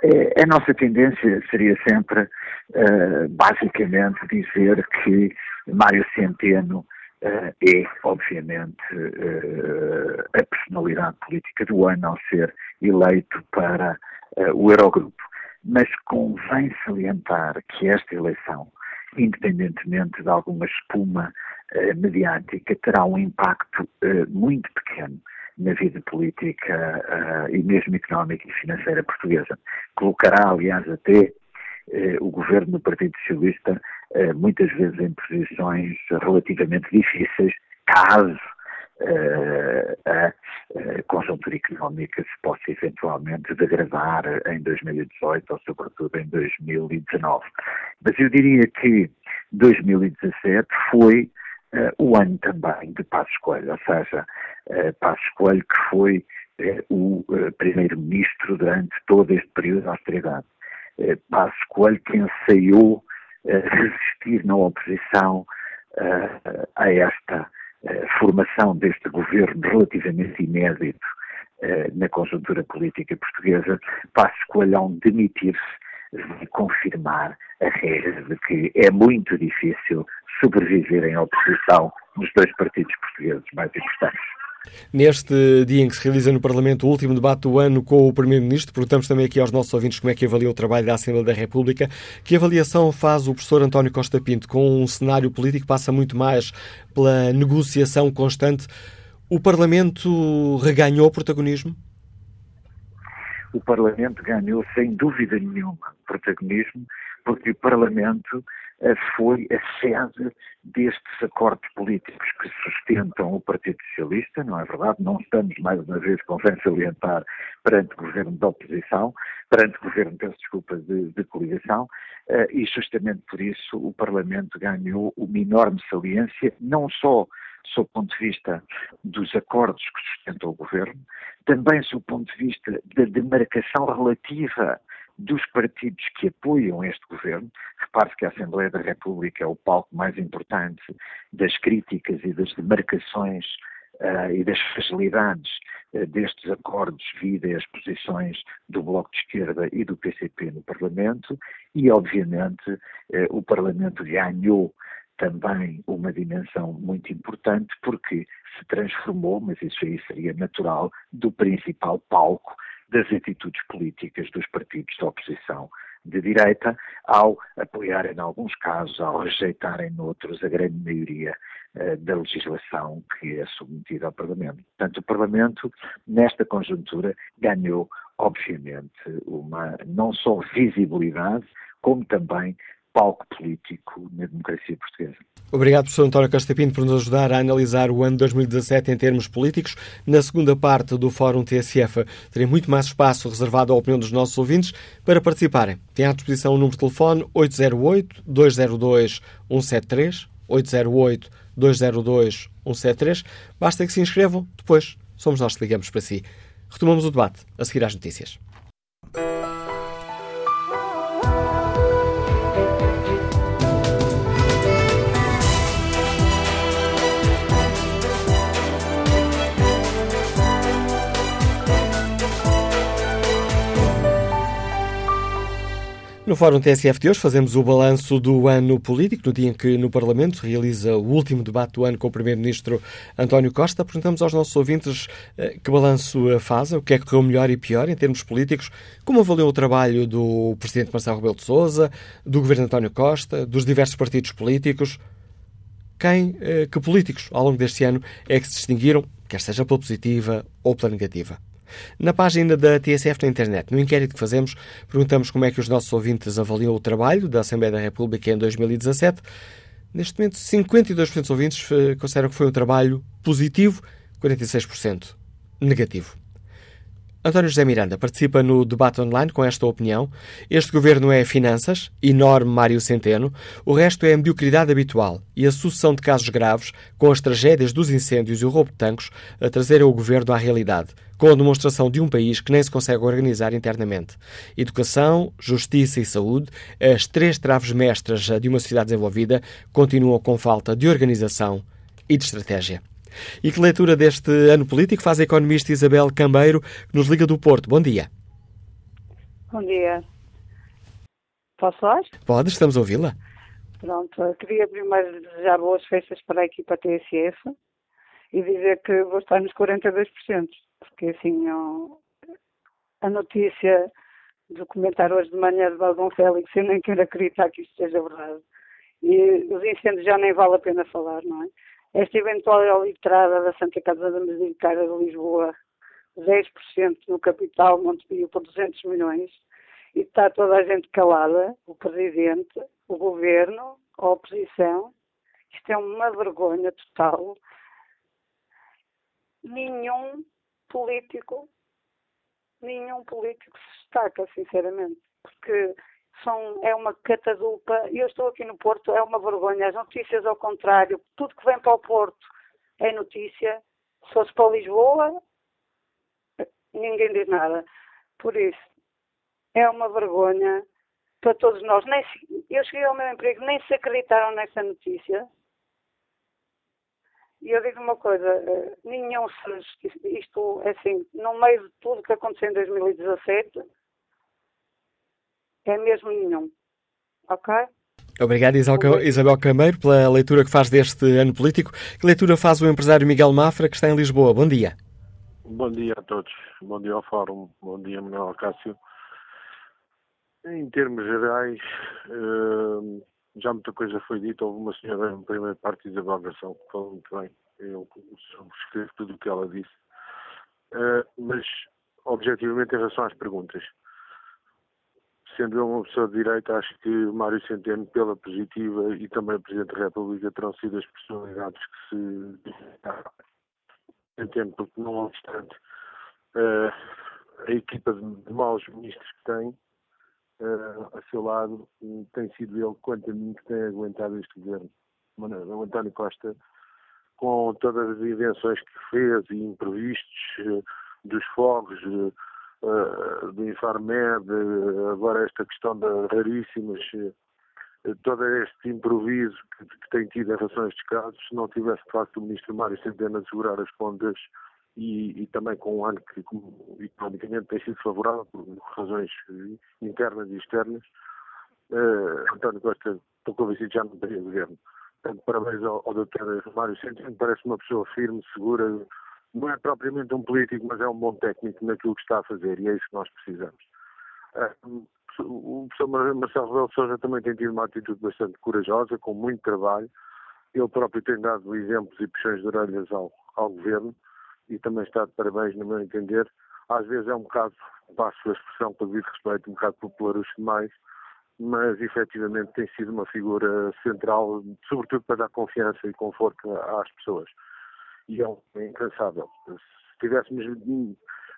É, a nossa tendência seria sempre, uh, basicamente, dizer que Mário Centeno uh, é, obviamente, uh, a personalidade política do ano ao ser eleito para o Eurogrupo. Mas convém salientar que esta eleição, independentemente de alguma espuma mediática, terá um impacto muito pequeno na vida política uh, e mesmo económica e financeira portuguesa. Colocará, aliás, até uh, o governo do Partido Socialista uh, muitas vezes em posições relativamente difíceis, caso a conjuntura económica se possa eventualmente degradar em 2018 ou sobretudo em 2019. Mas eu diria que 2017 foi uh, o ano também de Passos Coelho, ou seja, uh, Passos Coelho que foi uh, o primeiro-ministro durante todo este período de austeridade. Passos Coelho que ensaiou resistir na oposição a esta formação deste governo relativamente inédito na conjuntura política portuguesa, Passos Coelho ao demitir-se confirmar a regra de que é muito difícil sobreviver em oposição nos dois partidos portugueses mais importantes. Neste dia em que se realiza no Parlamento o último debate do ano com o Primeiro-Ministro, perguntamos também aqui aos nossos ouvintes como é que avalia o trabalho da Assembleia da República. Que avaliação faz o professor António Costa Pinto com um cenário político que passa muito mais pela negociação constante? O Parlamento reganhou protagonismo? O Parlamento ganhou, sem dúvida nenhuma, protagonismo, porque o Parlamento foi a sede destes acordos políticos que sustentam o Partido Socialista, não é verdade? Não estamos, mais uma vez, convém salientar, perante o governo da oposição, perante o governo, peço desculpa, de, de coligação, uh, e justamente por isso o Parlamento ganhou uma enorme saliência, não só sob o ponto de vista dos acordos que sustentam o governo, também sob o ponto de vista da demarcação relativa dos partidos que apoiam este governo. Repare-se que a Assembleia da República é o palco mais importante das críticas e das demarcações uh, e das fragilidades uh, destes acordos vida as posições do Bloco de Esquerda e do PCP no Parlamento e, obviamente, uh, o Parlamento ganhou também uma dimensão muito importante porque se transformou, mas isso aí seria natural, do principal palco das atitudes políticas dos partidos da oposição de direita ao apoiarem, em alguns casos, ao rejeitarem noutros a grande maioria uh, da legislação que é submetida ao Parlamento. Portanto, o Parlamento, nesta conjuntura, ganhou, obviamente, uma não só visibilidade, como também palco político na democracia portuguesa. Obrigado, professor António Costa Pinto, por nos ajudar a analisar o ano 2017 em termos políticos. Na segunda parte do Fórum TSF, terei muito mais espaço reservado à opinião dos nossos ouvintes para participarem. Tem à disposição o número de telefone 808-202-173, 808-202-173. Basta que se inscrevam, depois somos nós que ligamos para si. Retomamos o debate a seguir às notícias. No Fórum TSF de hoje fazemos o balanço do ano político, no dia em que no Parlamento realiza o último debate do ano com o Primeiro-Ministro António Costa. Perguntamos aos nossos ouvintes eh, que balanço eh, fazem, o que é que correu melhor e pior em termos políticos, como avaliou o trabalho do Presidente Marcelo Rebelo de Sousa, do Governo António Costa, dos diversos partidos políticos. Quem, eh, que políticos ao longo deste ano é que se distinguiram, quer seja pela positiva ou pela negativa? Na página da TSF na internet, no inquérito que fazemos, perguntamos como é que os nossos ouvintes avaliam o trabalho da Assembleia da República em 2017. Neste momento, 52% dos ouvintes eh, consideram que foi um trabalho positivo, 46% negativo. António José Miranda participa no debate online com esta opinião. Este governo é finanças, enorme Mário Centeno, o resto é a mediocridade habitual e a sucessão de casos graves, com as tragédias dos incêndios e o roubo de tanques, a trazer o governo à realidade, com a demonstração de um país que nem se consegue organizar internamente. Educação, justiça e saúde, as três traves mestras de uma sociedade desenvolvida, continuam com falta de organização e de estratégia. E que leitura deste ano político faz a economista Isabel Cambeiro, que nos liga do Porto. Bom dia. Bom dia. Posso falar? Pode, estamos a ouvi-la. Pronto, eu queria primeiro desejar boas festas para a equipa TSF e dizer que vou estar nos 42%, porque assim a notícia do comentário hoje de manhã de Balbon Félix, eu nem quero acreditar que isto seja verdade. E os incêndios já nem vale a pena falar, não é? Esta eventual entrada da Santa Casa da Misericórdia de Lisboa, 10% no capital Montepio por 200 milhões, e está toda a gente calada, o Presidente, o Governo, a oposição. Isto é uma vergonha total. Nenhum político, nenhum político se destaca, sinceramente, porque são, é uma catadupa. Eu estou aqui no Porto, é uma vergonha. As notícias ao contrário, tudo que vem para o Porto é notícia. Se fosse para Lisboa, ninguém diz nada. Por isso, é uma vergonha para todos nós. Nem se, eu cheguei ao meu emprego, nem se acreditaram nessa notícia. E eu digo uma coisa, eh, nenhum isto, é assim, no meio de tudo que aconteceu em 2017, é mesmo nenhum. Ok? Obrigado, Isabel Cameiro, pela leitura que faz deste ano político. Que leitura faz o empresário Miguel Mafra, que está em Lisboa? Bom dia. Bom dia a todos. Bom dia ao Fórum. Bom dia, Manuel Cássio. Em termos gerais, eh, já muita coisa foi dita. Houve uma senhora na primeira parte, Isabel Garção, que falou muito bem. Eu subscrevo tudo o que ela disse. Eh, mas, objetivamente, em relação às perguntas, sendo eu uma pessoa de direita, acho que Mário Centeno, pela positiva, e também o Presidente da República terão sido as personalidades que se Centeno, porque não obstante uh, a equipa de maus ministros que tem uh, a seu lado, tem sido ele, quanto a mim, que tem aguentado este governo. O António Costa, com todas as invenções que fez e imprevistos uh, dos fogos, uh, do Infarmed, agora esta questão das raríssimas, uh, todo este improviso que, que, tem tido em relação a estes casos, se não tivesse de facto o Ministro Mário Centeno a segurar as contas e, e, também com um ano que economicamente tem sido favorável por razões internas e externas, uh, António Costa, estou convencido já não teria governo. Portanto, parabéns ao, ao Dr. Mário Centeno, parece uma pessoa firme, segura, não é propriamente um político, mas é um bom técnico naquilo que está a fazer e é isso que nós precisamos. Uh, o professor Marcelo Rebelo Sousa também tem tido uma atitude bastante corajosa, com muito trabalho. Ele próprio tem dado exemplos e puxões de orelhas ao, ao governo e também está de parabéns, no meu entender. Às vezes é um bocado, passo a expressão com devido respeito, um bocado popularucho demais, mas efetivamente tem sido uma figura central, sobretudo para dar confiança e conforto às pessoas e é, incansável. Se tivéssemos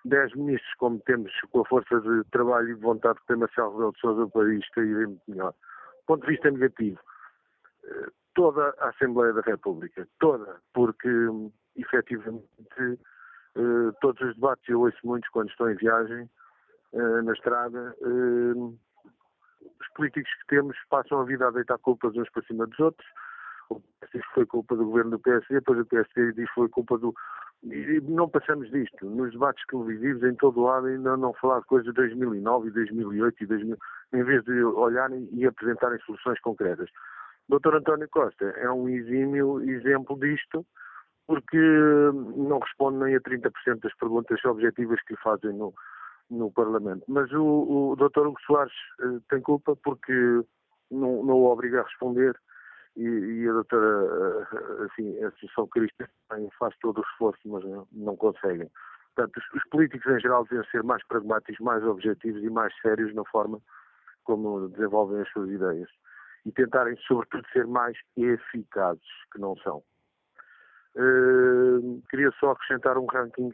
10 ministros como temos com a força de trabalho e de vontade que tem Marcelo Rebelo de Sousa, o país estaria muito melhor. Do ponto de vista negativo, eh, toda a Assembleia da República, toda, porque efetivamente eh, todos os debates, eu ouço muitos quando estou em viagem, eh, na estrada, os políticos que temos passam a vida a deitar culpas uns para cima dos outros, o PSD foi culpa do governo do PSD, depois o PSD diz que foi culpa do. E não passamos disto. Nos debates televisivos, em todo lado, ainda não falar de coisas de 2009 e 2008 e 2000, em vez de olharem e apresentarem soluções concretas. Dr. António Costa é um exímio exemplo disto, porque não responde nem a 30% das perguntas objetivas que fazem no, no Parlamento. Mas o, o Dr. Hugo Soares uh, tem culpa porque não, não o obriga a responder e, e a doutora, assim, a Associação Cristã faz todo o esforço, mas não, não conseguem. Portanto, os, os, políticos em geral devem ser mais pragmáticos, mais objetivos e mais sérios na forma como desenvolvem as suas ideias. E tentarem, sobretudo, ser mais eficazes, que não são. Uh, queria só acrescentar um ranking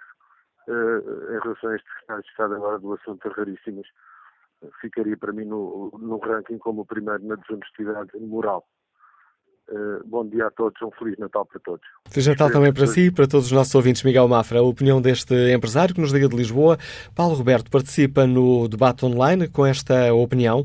em relação a estes secretários de Estado, agora do assunto raríssimas, ficaria para mim no, no ranking como o primeiro na desonestidade moral. Uh, bom dia a todos, um Feliz Natal para todos. Feliz Natal também para si e para todos os nossos ouvintes. Miguel Mafra, a opinião deste empresário que nos liga de Lisboa. Paulo Roberto participa no debate online com esta opinião.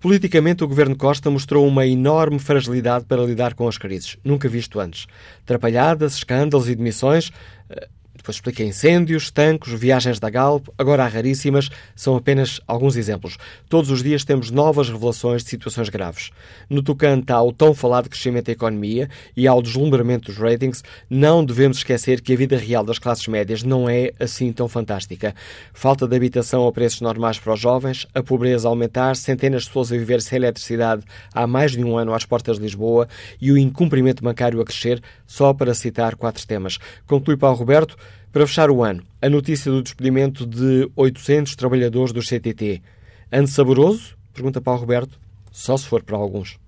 Politicamente, o governo Costa mostrou uma enorme fragilidade para lidar com as crises, nunca visto antes. Atrapalhadas, escândalos e demissões eh, depois expliquei incêndios, tanques, viagens da Galp, agora raríssimas, são apenas alguns exemplos. Todos os dias temos novas revelações de situações graves. No tocante ao tão falado crescimento da economia e ao deslumbramento dos ratings, não devemos esquecer que a vida real das classes médias não é assim tão fantástica. Falta de habitação a preços normais para os jovens, a pobreza a aumentar, centenas de pessoas a viver sem eletricidade há mais de um ano às portas de Lisboa e o incumprimento bancário a crescer, só para citar quatro temas. Conclui Paulo Roberto. Para fechar o ano, a notícia do despedimento de 800 trabalhadores do CTT. Ano saboroso? Pergunta Paulo Roberto. Só se for para alguns.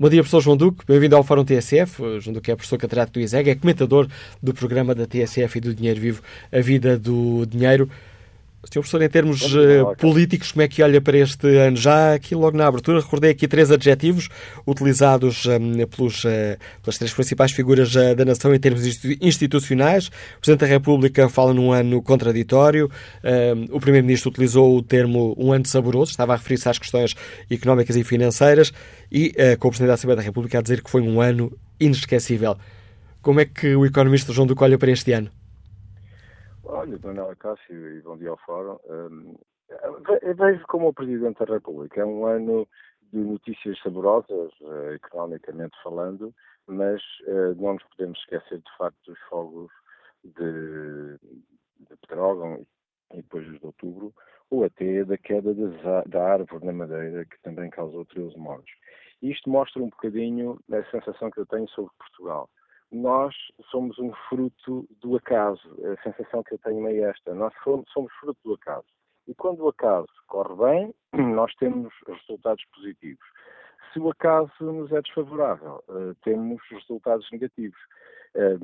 Bom dia, professor João Duque. Bem-vindo ao Fórum TSF. João Duque é professor catedrático do ISEG, é comentador do programa da TSF e do Dinheiro Vivo, A Vida do Dinheiro. Sr. Professor, em termos uh, políticos, como é que olha para este ano? Já aqui logo na abertura recordei aqui três adjetivos utilizados um, pelos, uh, pelas três principais figuras uh, da nação em termos institucionais. O Presidente da República fala num ano contraditório. o Primeiro-Ministro utilizou o termo um ano saboroso, estava a referir-se às questões económicas e financeiras. E com o Presidente da Assembleia da República a dizer que foi um ano inesquecível. Como é que o economista João Duque olha para este ano? Olha, Manuela Cássio, e bom dia ao Fórum. Um, vejo como o Presidente da República é um ano de notícias saborosas, uh, economicamente falando, mas uh, não nos podemos esquecer, de facto, dos fogos de, de e depois os de outubro, ou até da queda da árvore na Madeira, que também causou 13 mortos. Isto mostra um bocadinho a sensação que eu tenho sobre Portugal nós somos um fruto do acaso. A sensação que eu tenho é esta. Nós somos fruto do acaso. E quando o acaso corre bem, nós temos resultados positivos. Se o acaso nos é desfavorável, eh, temos resultados negativos. Eh,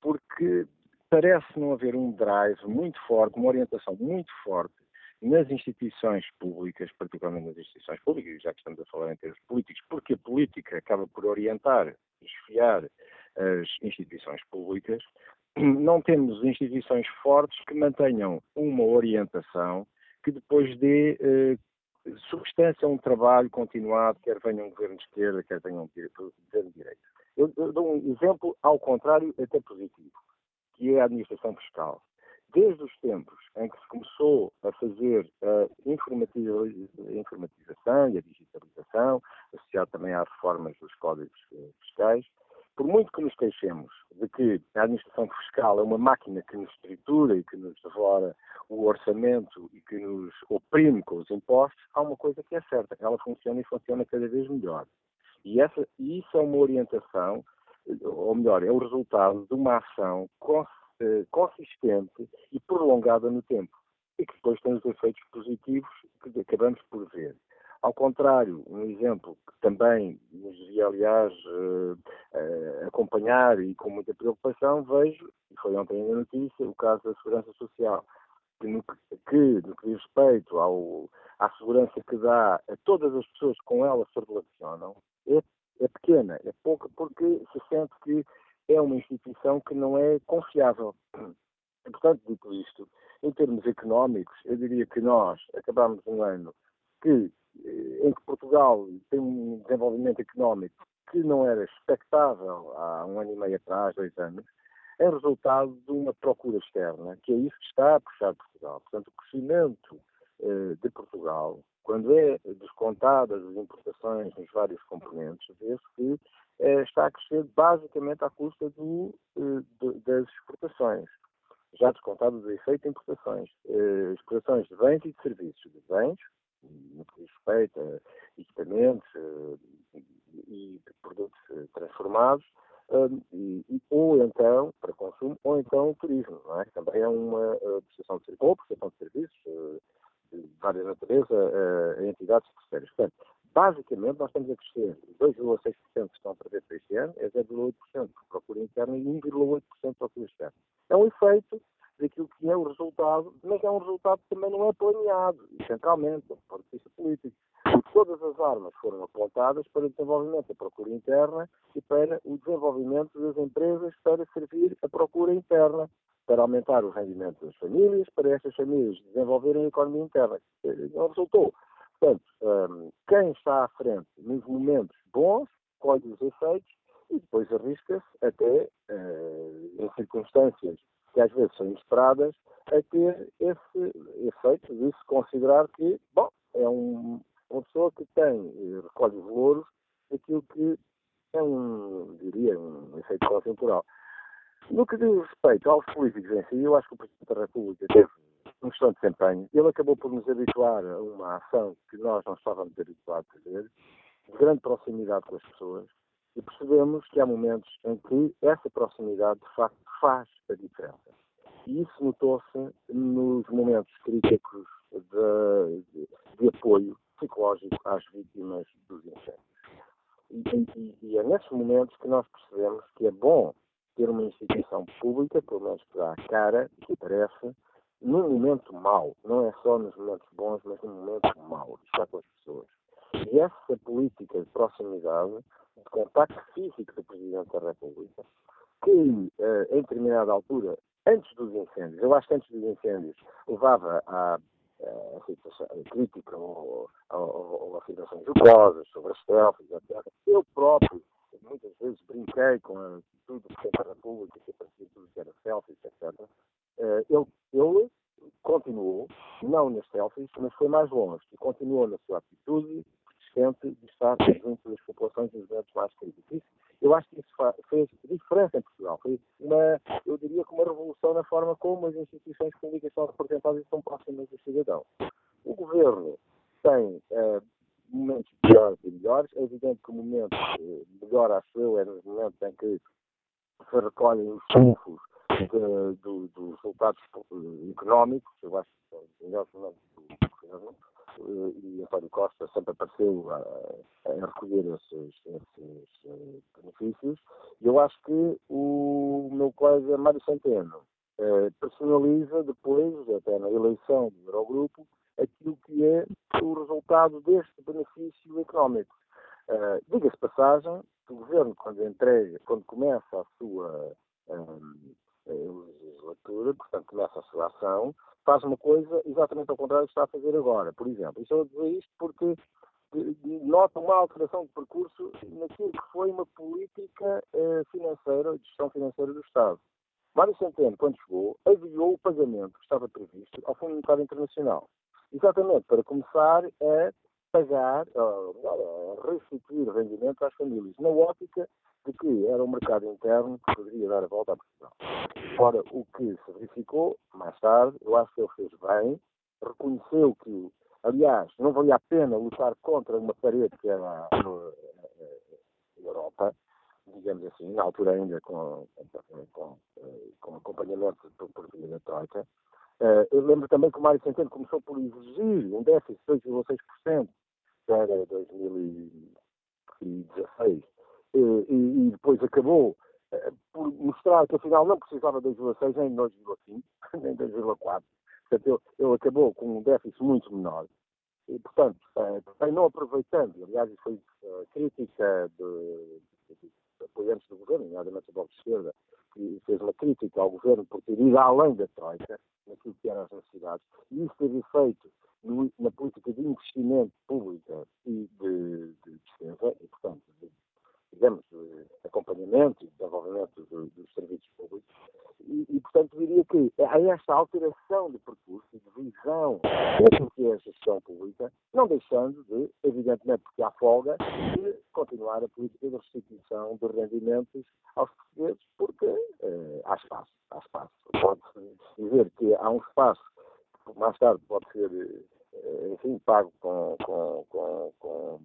porque parece não haver um drive muito forte, uma orientação muito forte nas instituições públicas, particularmente nas instituições públicas, já que estamos a falar em termos políticos, porque a política acaba por orientar, desfiar as instituições públicas, não temos instituições fortes que mantenham uma orientação que depois dê eh, substância a um trabalho continuado, quer venha um governo de esquerda, quer venha um governo de direita. Eu, eu dou um exemplo ao contrário, até positivo, que é a administração fiscal. Desde os tempos em que se começou a fazer a informatização e a digitalização, associado também às reformas dos códigos eh, fiscais, por muito que nos queixemos de que a administração fiscal é uma máquina que nos tritura e que nos devora o orçamento e que nos oprime com os impostos, há uma coisa que é certa, ela funciona e funciona cada vez melhor. E, essa, e isso é uma orientação, ou melhor, é o resultado de uma ação eh, consistente e prolongada no tempo, e que depois tem os efeitos positivos que acabamos por ver. Ao contrário, um exemplo que também nos devia, aliás, uh, uh, acompanhar e com muita preocupação, vejo, e foi ontem a notícia, o caso da Segurança Social, que no que, no que diz respeito ao, à segurança que dá a todas as pessoas que com ela se relacionam, é, é pequena, é pouca, porque se sente que é uma instituição que não é confiável. Portanto, dito isto, em termos económicos, eu diria que nós acabamos um ano que eh, em que Portugal tem um desenvolvimento económico que não era expectável há um ano e meio atrás, dois anos, é resultado de uma procura externa, que é isso que está a puxar Portugal. Portanto, o crescimento eh, de Portugal, quando é descontadas as importações nos vários componentes, vê-se que eh, está a crescer basicamente à custa do, das exportações. Já descontado o efeito de importações. exportações de bens e de serviços. De bens, no que diz respeito a equipamentos eh, e produtos eh, transformados, e, ou então, para consumo, ou então turismo, é? Também é uma prestação de serviços, ou prestação de serviços de várias naturezas a entidades terceiras. Portanto, basicamente, nós estamos a crescer 2,6% que estão a prever para este ano, é 0,8% por procura interna e 1,8% por procura externa. É um efeito daquilo que é o resultado, mas é um resultado que também não é planeado, centralmente, do ponto de vista político. Todas as armas foram apontadas para o desenvolvimento da procura interna e para o desenvolvimento das empresas para servir a procura interna, para aumentar o rendimento das famílias, para essas famílias desenvolverem a economia interna. Não resultou. Portanto, hum, quem está à frente nos momentos bons colhe os efeitos e depois arrisca-se até, uh, em circunstâncias que às vezes são inesperadas, a ter esse efeito de se considerar que, bom, é um, uma pessoa que tem, recolhe os louros daquilo que é um, diria, um efeito conjuntural. No que diz respeito aos políticos em si, eu acho que o Presidente da República teve um excelente desempenho. Ele acabou por nos habituar a uma ação que nós não estávamos habituados a fazer, de grande proximidade com as pessoas, e percebemos que há momentos em que essa proximidade, de facto, faz a diferença. E isso notou-se nos momentos críticos de, de, de, apoio psicológico às vítimas dos incêndios. E, e, e, é nesses momentos que nós percebemos que é bom ter uma instituição pública, pelo menos que dá a cara, que aparece, num momento mau. Não é só nos momentos bons, mas num momento mau, de estar com as pessoas. E essa política de proximidade, de contacto físico do Presidente da República, que eh, em determinada altura, antes dos incêndios, eu acho que antes dos incêndios, levava a, a, crítica ou, ou, ou afirmações jocosas sobre as selfies, etc. Eu próprio, muitas vezes, brinquei com a, tudo que Presidente da República, que parecia tudo que era selfies, etc. Uh, ele, ele continuou, não nas selfies, mas foi mais longe, e continuou na sua atitude persistente de estar junto das populações nos momentos mais críticos. Eu acho que isso fez diferença em Portugal. Foi uma, eu diria que uma revolução na forma como as instituições públicas são representadas e são próximas do cidadão. O governo tem uh, momentos piores e melhores. É evidente que o momento uh, melhor, acho eu, é nos momentos em que se recolhem os trunfos do, dos resultados económicos, eu acho que são os melhores momentos do governo, e António Costa sempre apareceu a, a recolher esses, esses, eh, benefícios. Eu acho que o meu colega Mário Centeno eh, personaliza depois, até na eleição do Eurogrupo, aquilo que é o resultado deste benefício económico. Diga-se passagem o governo, quando entrega, quando começa a sua legislatura, portanto começa a sua ação, faz uma coisa exatamente ao contrário do que está a fazer agora. Por exemplo, estou a dizer isto porque nota uma alteração de percurso naquilo que foi uma política uh, financeira, gestão financeira do Estado. Mário Centeno, quando chegou, adiou o pagamento que estava previsto ao Fundo Monetário Internacional. Exatamente para começar a pagar, a restituir rendimento às famílias, na ótica de que era um mercado interno que poderia dar a volta à Portugal. Ora, o que se verificou mais tarde, eu acho que ele fez bem, reconheceu que, aliás, não valia a pena lutar contra uma parede que era a Europa, digamos assim, na altura ainda com, com, com acompanhamento por, por via da Troika. Eu lembro também que o Mário Centeno começou por exigir um déficit de 2,6% para 2016 e, e depois acabou uh, por mostrar que afinal não precisava de 2,6 nem 2,5 nem 2,4. Portanto, ele, ele, acabou com um déficit muito menor. E, portanto, uh, não aproveitando, aliás, isso foi crítica de, de, de, apoiantes do governo, nomeadamente do Bloco de Esquerda, que fez uma crítica ao governo por ter ido além da Troika, naquilo que eram as necessidades, e isso teve efeito no, na política de investimento pública e de, de despesa, e, portanto, digamos, de acompanhamento e desenvolvimento dos serviços públicos. E, e, portanto, diria que há esta alteração de percurso de visão daquilo que é a gestão pública, não deixando de, evidentemente, porque há folga, de continuar a política de restituição de rendimentos aos portugueses, porque eh, há espaço. Há espaço. Pode-se dizer que há um espaço que mais tarde pode ser, eh, enfim, pago com, com, com, com,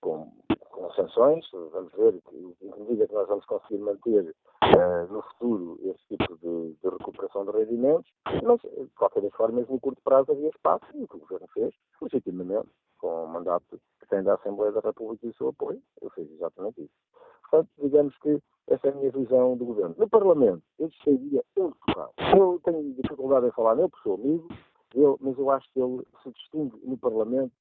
com com sanções, vamos ver que, medida que nós vamos conseguir manter uh, no futuro esse tipo de, de, recuperação de rendimentos, mas, de qualquer das formas, no curto prazo havia espaço, e o que o Governo fez, legitimamente, com o mandato que tem da Assembleia da República e o seu apoio, ele fez exatamente isso. Portanto, digamos que essa é a minha visão do governo. No Parlamento, eu um deputado. Eu tenho dificuldade em falar nele, porque sou amigo, eu, mas eu acho que ele se distingue no Parlamento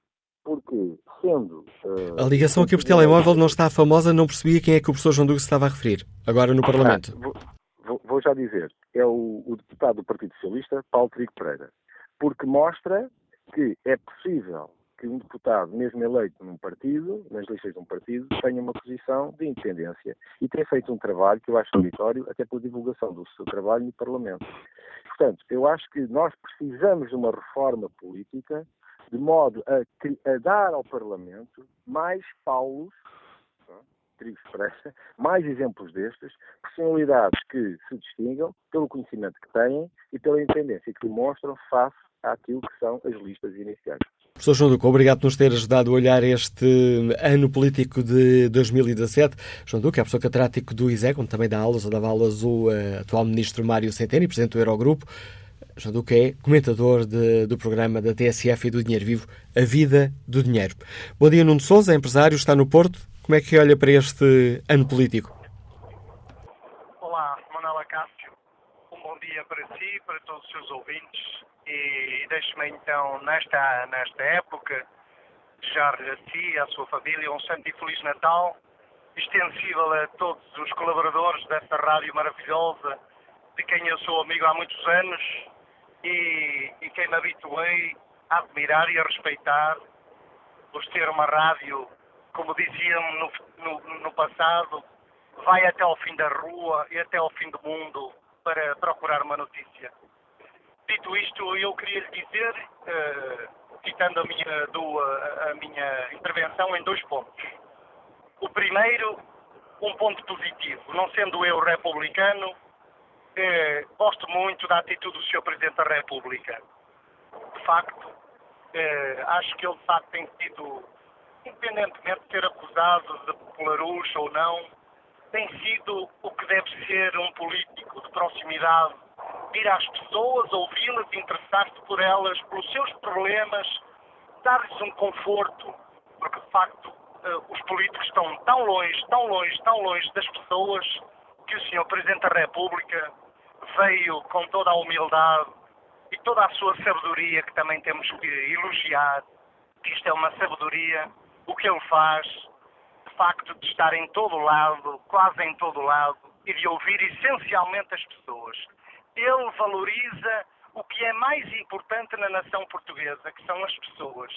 porque, sendo. Uh, a ligação aqui por telemóvel não está famosa, não percebia quem é que o professor João Duque estava a referir, agora no Parlamento. Ah, vou, vou, já dizer, é o, o deputado do Partido Socialista, Paulo Trigo Pereira, porque mostra que é possível que um deputado, mesmo eleito num partido, nas listas de um partido, tenha uma posição de independência e tem feito um trabalho que eu acho meritório, até pela divulgação do seu trabalho no Parlamento. Portanto, eu acho que nós precisamos de uma reforma política de modo a, a dar ao Parlamento mais paulos, Trigos Expressa, mais exemplos destes, personalidades que se distingam pelo conhecimento que têm e pela independência que demonstram face àquilo que são as listas iniciais. Professor João Duque, obrigado por nos ter ajudado a olhar este ano político de 2017. João Duque é professor catedrático do ISEC, onde também dá aulas, ou dava aulas o uh, atual ministro Mário Centeno, presidente do Eurogrupo. João Duque é comentador de, do programa da TSF e do Dinheiro Vivo, A Vida do Dinheiro. Bom dia, Nuno Souza, empresário, está no Porto. Como é que olha para este ano político? Olá, Manuela Cássio. Um bom dia para si, para todos os seus ouvintes e deixe-me então, nesta, nesta época, desejar-lhe a si à sua família um santo e feliz Natal, extensível a todos os colaboradores desta rádio maravilhosa, de quem eu sou amigo há muitos anos e, e quem me habituei a admirar e a respeitar por ter uma rádio, como diziam no, no, no passado, vai até ao fim da rua e até ao fim do mundo para procurar uma notícia. Dito isto, eu queria lhe dizer, uh, citando a minha, do, a, a minha intervenção, em dois pontos. O primeiro, um ponto positivo. Não sendo eu republicano, eh, gosto muito da atitude do Sr. Presidente da República. De facto, eh, acho que ele de facto tem sido, independentemente de ser acusado de popularucho ou não, tem sido o que deve ser um político de proximidade ir às pessoas, ouvi-las, interessar-se por elas, pelos seus problemas, dar-lhes um conforto, porque de facto uh, os políticos estão tão longe, tão longe, tão longe das pessoas que o Sr. Presidente da República veio com toda a humildade e toda a sua sabedoria, que também temos que elogiar, que isto é uma sabedoria, o que ele faz, de facto, de estar em todo lado, quase em todo lado, e de ouvir essencialmente as pessoas ele valoriza o que é mais importante na nação portuguesa, que são as pessoas.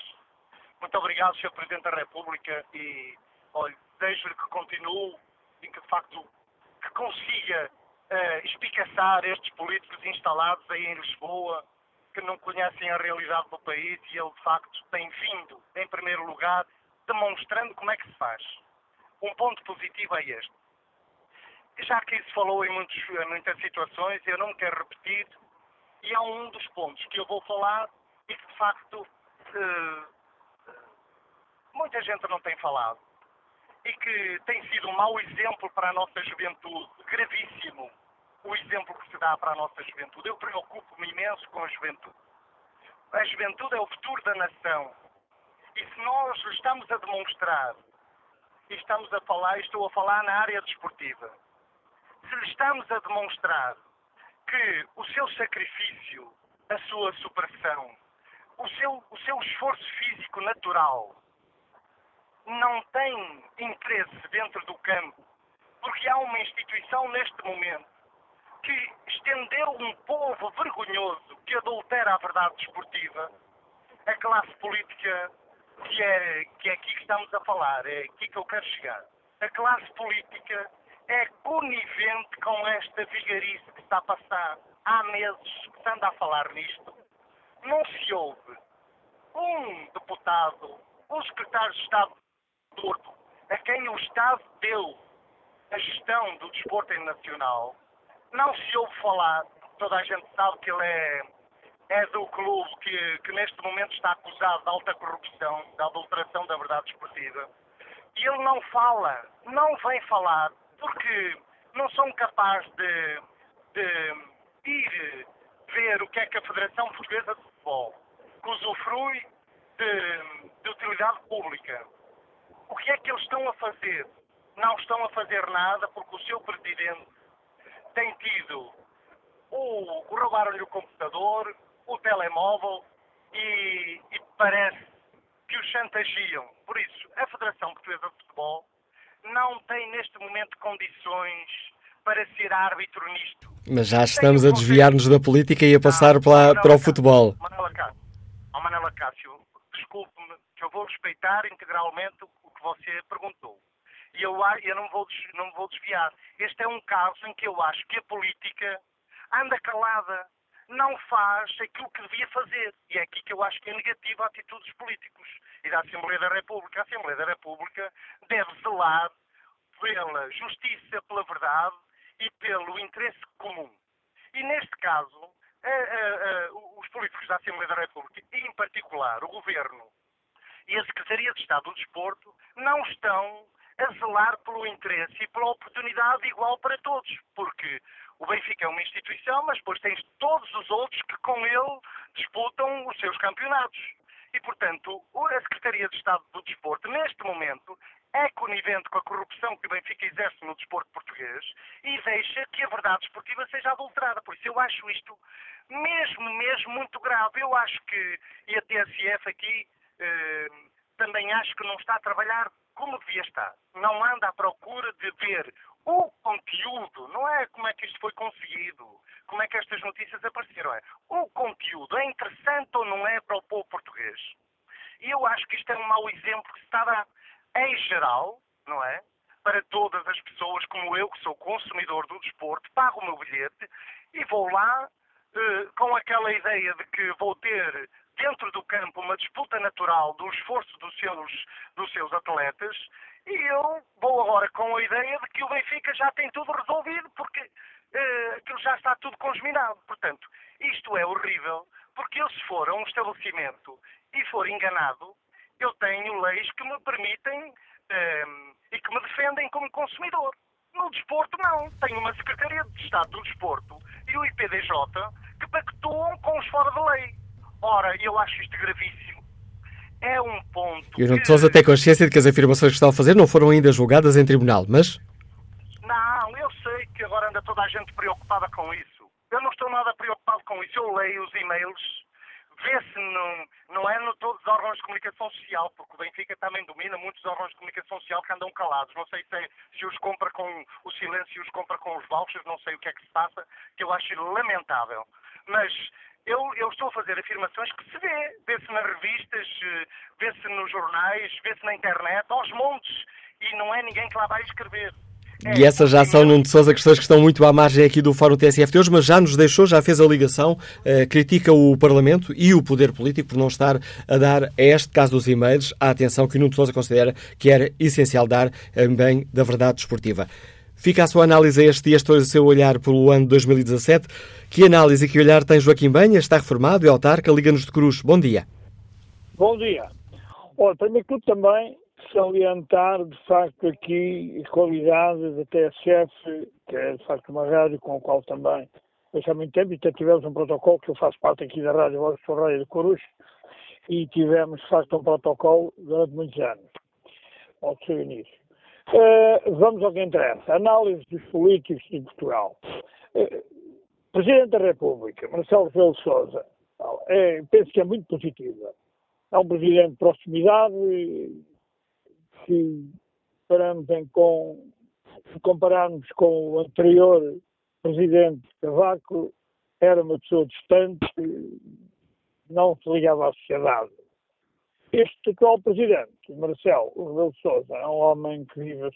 Muito obrigado, Sr. Presidente da República, e olha, desejo-lhe que continue e que, de facto, que consiga uh, espicaçar estes políticos instalados aí em Lisboa, que não conhecem a realidade do país e ele, de facto, tem vindo, em primeiro lugar, demonstrando como é que se faz. Um ponto positivo é este já que isso falou em, muitos, em muitas situações, eu não me quero repetir, e é um dos pontos que eu vou falar e que de facto eh, muita gente não tem falado e que tem sido um mau exemplo para a nossa juventude, gravíssimo o exemplo que se dá para a nossa juventude. Eu preocupo-me imenso com a juventude. A juventude é o futuro da nação. E se nós estamos a demonstrar, e estamos a falar, estou a falar na área desportiva, se lhe estamos a demonstrar que o seu sacrifício, a sua superação, o seu, o seu esforço físico natural não tem interesse dentro do campo, porque há uma instituição neste momento que estendeu um povo vergonhoso que adultera a verdade desportiva, a classe política que é, que é aqui que estamos a falar, é aqui que eu quero chegar. A classe política é conivente com esta vigarice que está a passar. Há meses que se anda a falar nisto. Não se ouve um deputado, um secretário de Estado do Porto, a quem o Estado deu a gestão do desporto nacional, não se ouve falar, toda a gente sabe que ele é, é do clube que, que neste momento está acusado de alta corrupção, de adulteração da verdade desportiva, e ele não fala, não vem falar porque não são capazes de, de ir ver o que é que a Federação Portuguesa de Futebol, que usufrui de, de utilidade pública, o que é que eles estão a fazer não estão a fazer nada porque o seu presidente tem tido o, roubaram-lhe o computador, o telemóvel e, e parece que os chantagiam. Por isso, a Federação Portuguesa de Futebol não tem neste momento condições para ser árbitro nisto. Mas já estamos a desviar-nos da política e a passar para, para o futebol. Manela Cássio, oh, Manela Cássio desculpe-me, que eu vou respeitar integralmente o que você perguntou. E eu, eu não, vou, não vou desviar. Este é um caso em que eu acho que a política anda calada, não faz aquilo que devia fazer. E é aqui que eu acho que é negativa a atitude dos políticos e da Assembleia da República. A Assembleia da República deve zelar pela justiça, pela verdade e pelo interesse comum. E neste caso, os políticos da Assembleia da República, e em particular o Governo e a Secretaria de Estado do Desporto, não estão a zelar pelo interesse e pela oportunidade igual para todos, porque o Benfica é uma instituição, mas depois tens todos os outros que com ele disputam os seus campeonatos. E, portanto, a Secretaria de Estado do Desporto, neste momento, é conivente com a corrupção que o Benfica exerce no desporto português e deixa que a verdade esportiva seja adulterada. Por isso, eu acho isto mesmo, mesmo muito grave. Eu acho que, e a TSF aqui, também acho que não está a trabalhar como devia estar. Não anda à procura de ver o conteúdo, não é como é que isto foi conseguido, como é que estas notícias apareceram. É o conteúdo é interessante ou não é para o povo português. E eu acho que isto é um mau exemplo que se está a dar em geral, não é? Para todas as pessoas como eu, que sou consumidor do desporto, pago o meu bilhete e vou lá eh, com aquela ideia de que vou ter dentro do campo uma disputa natural do esforço dos seus, dos seus atletas e eu vou agora com a ideia de que o Benfica já tem tudo resolvido porque uh, aquilo já está tudo congeminado. Portanto, isto é horrível porque eu se for a um estabelecimento e for enganado, eu tenho leis que me permitem uh, e que me defendem como consumidor. No desporto, não. Tenho uma Secretaria de Estado do Desporto e o IPDJ que pactuam com os fora de lei. Ora, eu acho isto gravíssimo. É um ponto. E o Nuno que... Sousa tem consciência de que as afirmações que estão a fazer não foram ainda julgadas em tribunal, mas. Não, eu sei que agora anda toda a gente preocupada com isso. Eu não estou nada preocupado com isso. Eu leio os e-mails, vê-se não, não é no todos os órgãos de comunicação social, porque o Benfica também domina muitos órgãos de comunicação social que andam calados. Não sei se, é, se os compra com o silêncio os compra com os vouchers, não sei o que é que se passa, que eu acho lamentável. Mas eu, eu, estou a fazer afirmações que se vê. Vê-se nas revistas, eh, vê-se nos jornais, vê-se na internet, aos montes. E não é ninguém que lá vai escrever. É, e essas já são, Nuno de Sousa, questões que estão muito à margem aqui do Fórum TSF de hoje, mas já nos deixou, já fez a ligação, uh, critica o Parlamento e o poder político por não estar a dar, a este caso dos e-mails, a atenção que o Nuno de Sousa considera que era essencial dar também da verdade desportiva. Fica a sua análise este e este o seu olhar pelo ano 2017. Que análise e que olhar tem Joaquim Benha? Está reformado, é autarca, Liga-nos de Cruz. Bom dia. Bom dia. Olha, primeiro que também salientar, de facto, aqui a qualidade da TSF, que é, de facto, uma rádio com a qual também há muito tempo, e até tivemos um protocolo, que eu faço parte aqui da rádio, sou rádio de Coruja, e tivemos, de facto, um protocolo durante muitos anos, ao seu início. Uh, vamos ao que interessa. Análise dos políticos de Portugal. Uh, Presidente da República, Marcelo Rebelo Sousa, é, penso que é muito positiva. É um presidente de proximidade que, paramos em, com, se compararmos com o anterior presidente Cavaco, era uma pessoa distante, não se ligava à sociedade. Este atual presidente, Marcelo Rebelo Sousa, é um homem que vive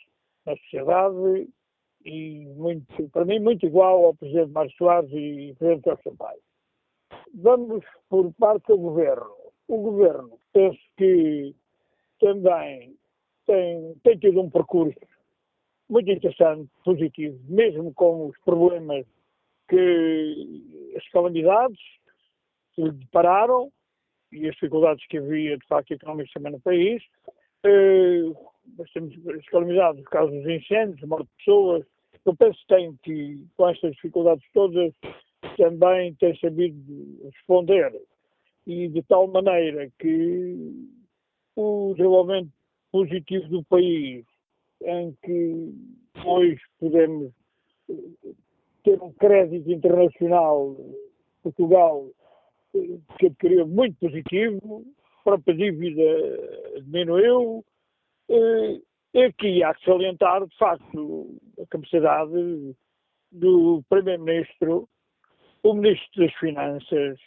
na sociedade e muito, para mim muito igual ao presidente Mário Soares e presidente Jorge Sampaio. Vamos por parte do governo. O governo penso que também tem, tem tido um percurso muito interessante, positivo, mesmo com os problemas que as calamidades lhe depararam, e as dificuldades que havia, de facto, económicas também no país. Uh, nós temos as calamidades, os casos dos incêndios, morte de pessoas. Eu penso que tem que, com estas dificuldades todas, também tem sabido responder. E de tal maneira que o desenvolvimento positivo do país em que hoje podemos ter um crédito internacional, Portugal, que adquiriu muito positivo, a própria dívida diminuiu. E aqui há que salientar, de facto, a capacidade do Primeiro-Ministro, o Ministro das Finanças,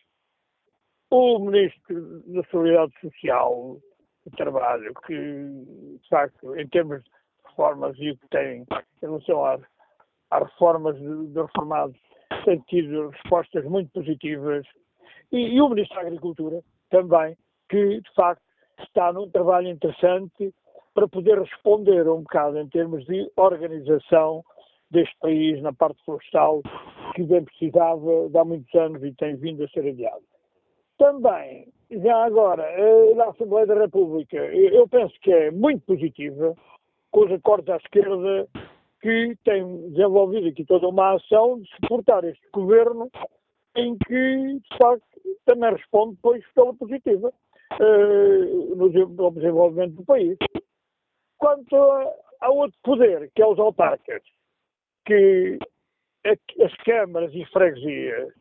o Ministro da Seguridade Social, do Trabalho, que, de facto, em termos de reformas e o que tem em relação às, às reformas de reformados, tem tido respostas muito positivas. E, e o Ministro da Agricultura também, que, de facto, está num trabalho interessante para poder responder um bocado em termos de organização deste país na parte florestal, que bem precisava de há muitos anos e tem vindo a ser adiado. Também, já agora, eh, na Assembleia da República, eu penso que é muito positiva, com os acordos à esquerda, que tem desenvolvido aqui toda uma ação de suportar este governo, em que, de facto, também responde depois pela positiva uh, no desenvolvimento do país. Quanto a, a outro poder, que é os autarcas, que as câmaras e freguesias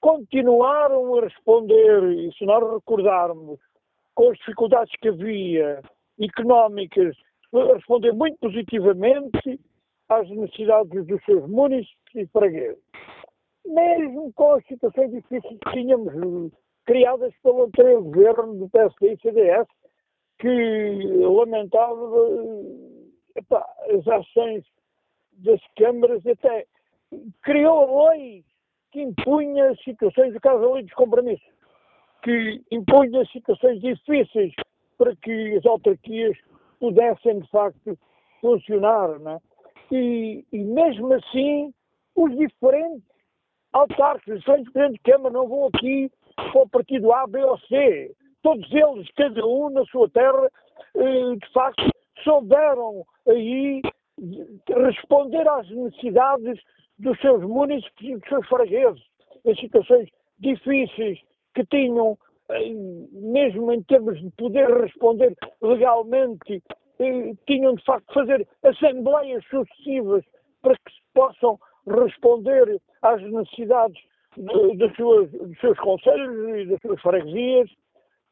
continuaram a responder, e se nós recordarmos, com as dificuldades que havia económicas, a responder muito positivamente às necessidades dos seus municípios e fregueses. Mesmo com as situações difíceis que tínhamos criadas pelo anterior governo do PSD e CDS, que lamentava epá, as ações das câmaras, até criou leis que impunha situações, no caso da lei dos compromissos, que impunha situações difíceis para que as autarquias pudessem, de facto, funcionar. É? e, e mesmo assim, os diferentes autarcas, os diferentes de Câmara não vão aqui para o partido A, B ou C. Todos eles, cada um na sua terra, eh, de facto, souberam aí responder às necessidades dos seus municípios e dos seus fregueses, em situações difíceis que tinham, eh, mesmo em termos de poder responder legalmente, eh, tinham de facto fazer assembleias sucessivas para que se possam responder às necessidades dos seus, conselhos e das suas freguesias.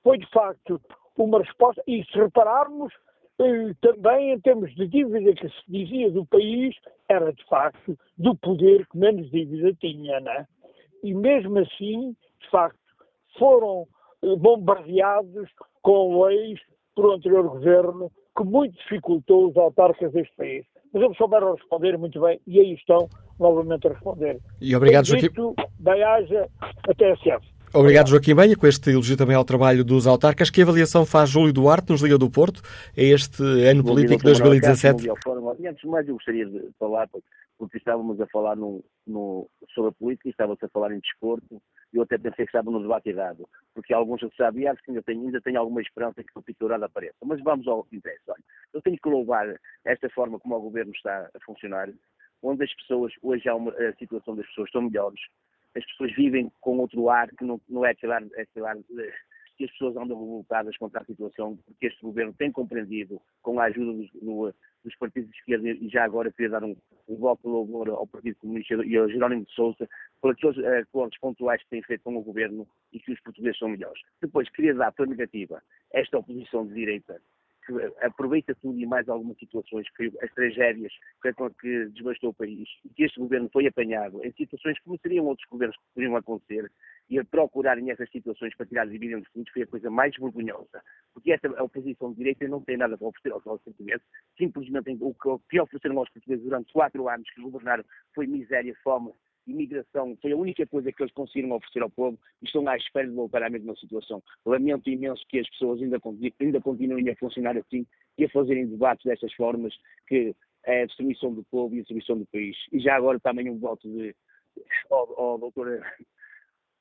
Foi de facto uma resposta, e se repararmos, também em termos de dívida que se dizia do país, era de facto do poder que menos dívida tinha, né? E mesmo assim, de facto, foram eh, bombardeados com leis por um anterior governo que muito dificultou os autarcas deste país. Mas eles souberam responder muito bem e aí estão novamente a responder. E obrigado, Joaquim. Bem-aja até a TSF. Obrigado, Joaquim Benha, com este elogio também ao trabalho dos autarcas. Que avaliação faz Júlio Duarte, nos Liga do Porto, a este ano bom político de 2017? Antes de mais, eu gostaria de falar, porque estávamos a falar no, no, sobre a política, estava-se a falar em desporto, e eu até pensei que estava no debate dado, porque alguns já sabem, que ainda tenho, ainda tenho alguma esperança que o pinturado apareça. Mas vamos ao que interessa. Olha, eu tenho que louvar esta forma como o governo está a funcionar, onde as pessoas, hoje a situação das pessoas estão melhores, as pessoas vivem com outro ar que não, não é aquele ar, é aquele ar que as pessoas andam revoltadas contra a situação, porque este governo tem compreendido, com a ajuda dos, do, dos partidos de esquerda, e já agora queria dar um, um voto de louvor ao Partido Comunista e ao Jerónimo de Sousa, por aqueles uh, acordos pontuais que têm feito com o governo e que os portugueses são melhores. Depois, queria dar pela negativa esta oposição de direita, que aproveita tudo e mais algumas situações, que as tragédias que, que desbastou o país, e que este governo foi apanhado em situações que não seriam outros governos que poderiam acontecer, e a procurarem essas situações para tirar dividendos fundos foi a coisa mais vergonhosa. Porque esta oposição de direita não tem nada para oferecer aos, aos portugueses, simplesmente o que ofereceram aos portugueses durante quatro anos que governaram foi miséria, fome, imigração foi a única coisa que eles conseguiram oferecer ao povo e estão à espera de voltar à mesma situação. Lamento imenso que as pessoas ainda, ainda continuem a funcionar assim e a fazerem debates destas formas que é a destruição do povo e a destruição do país. E já agora também um voto de, ao, ao doutor,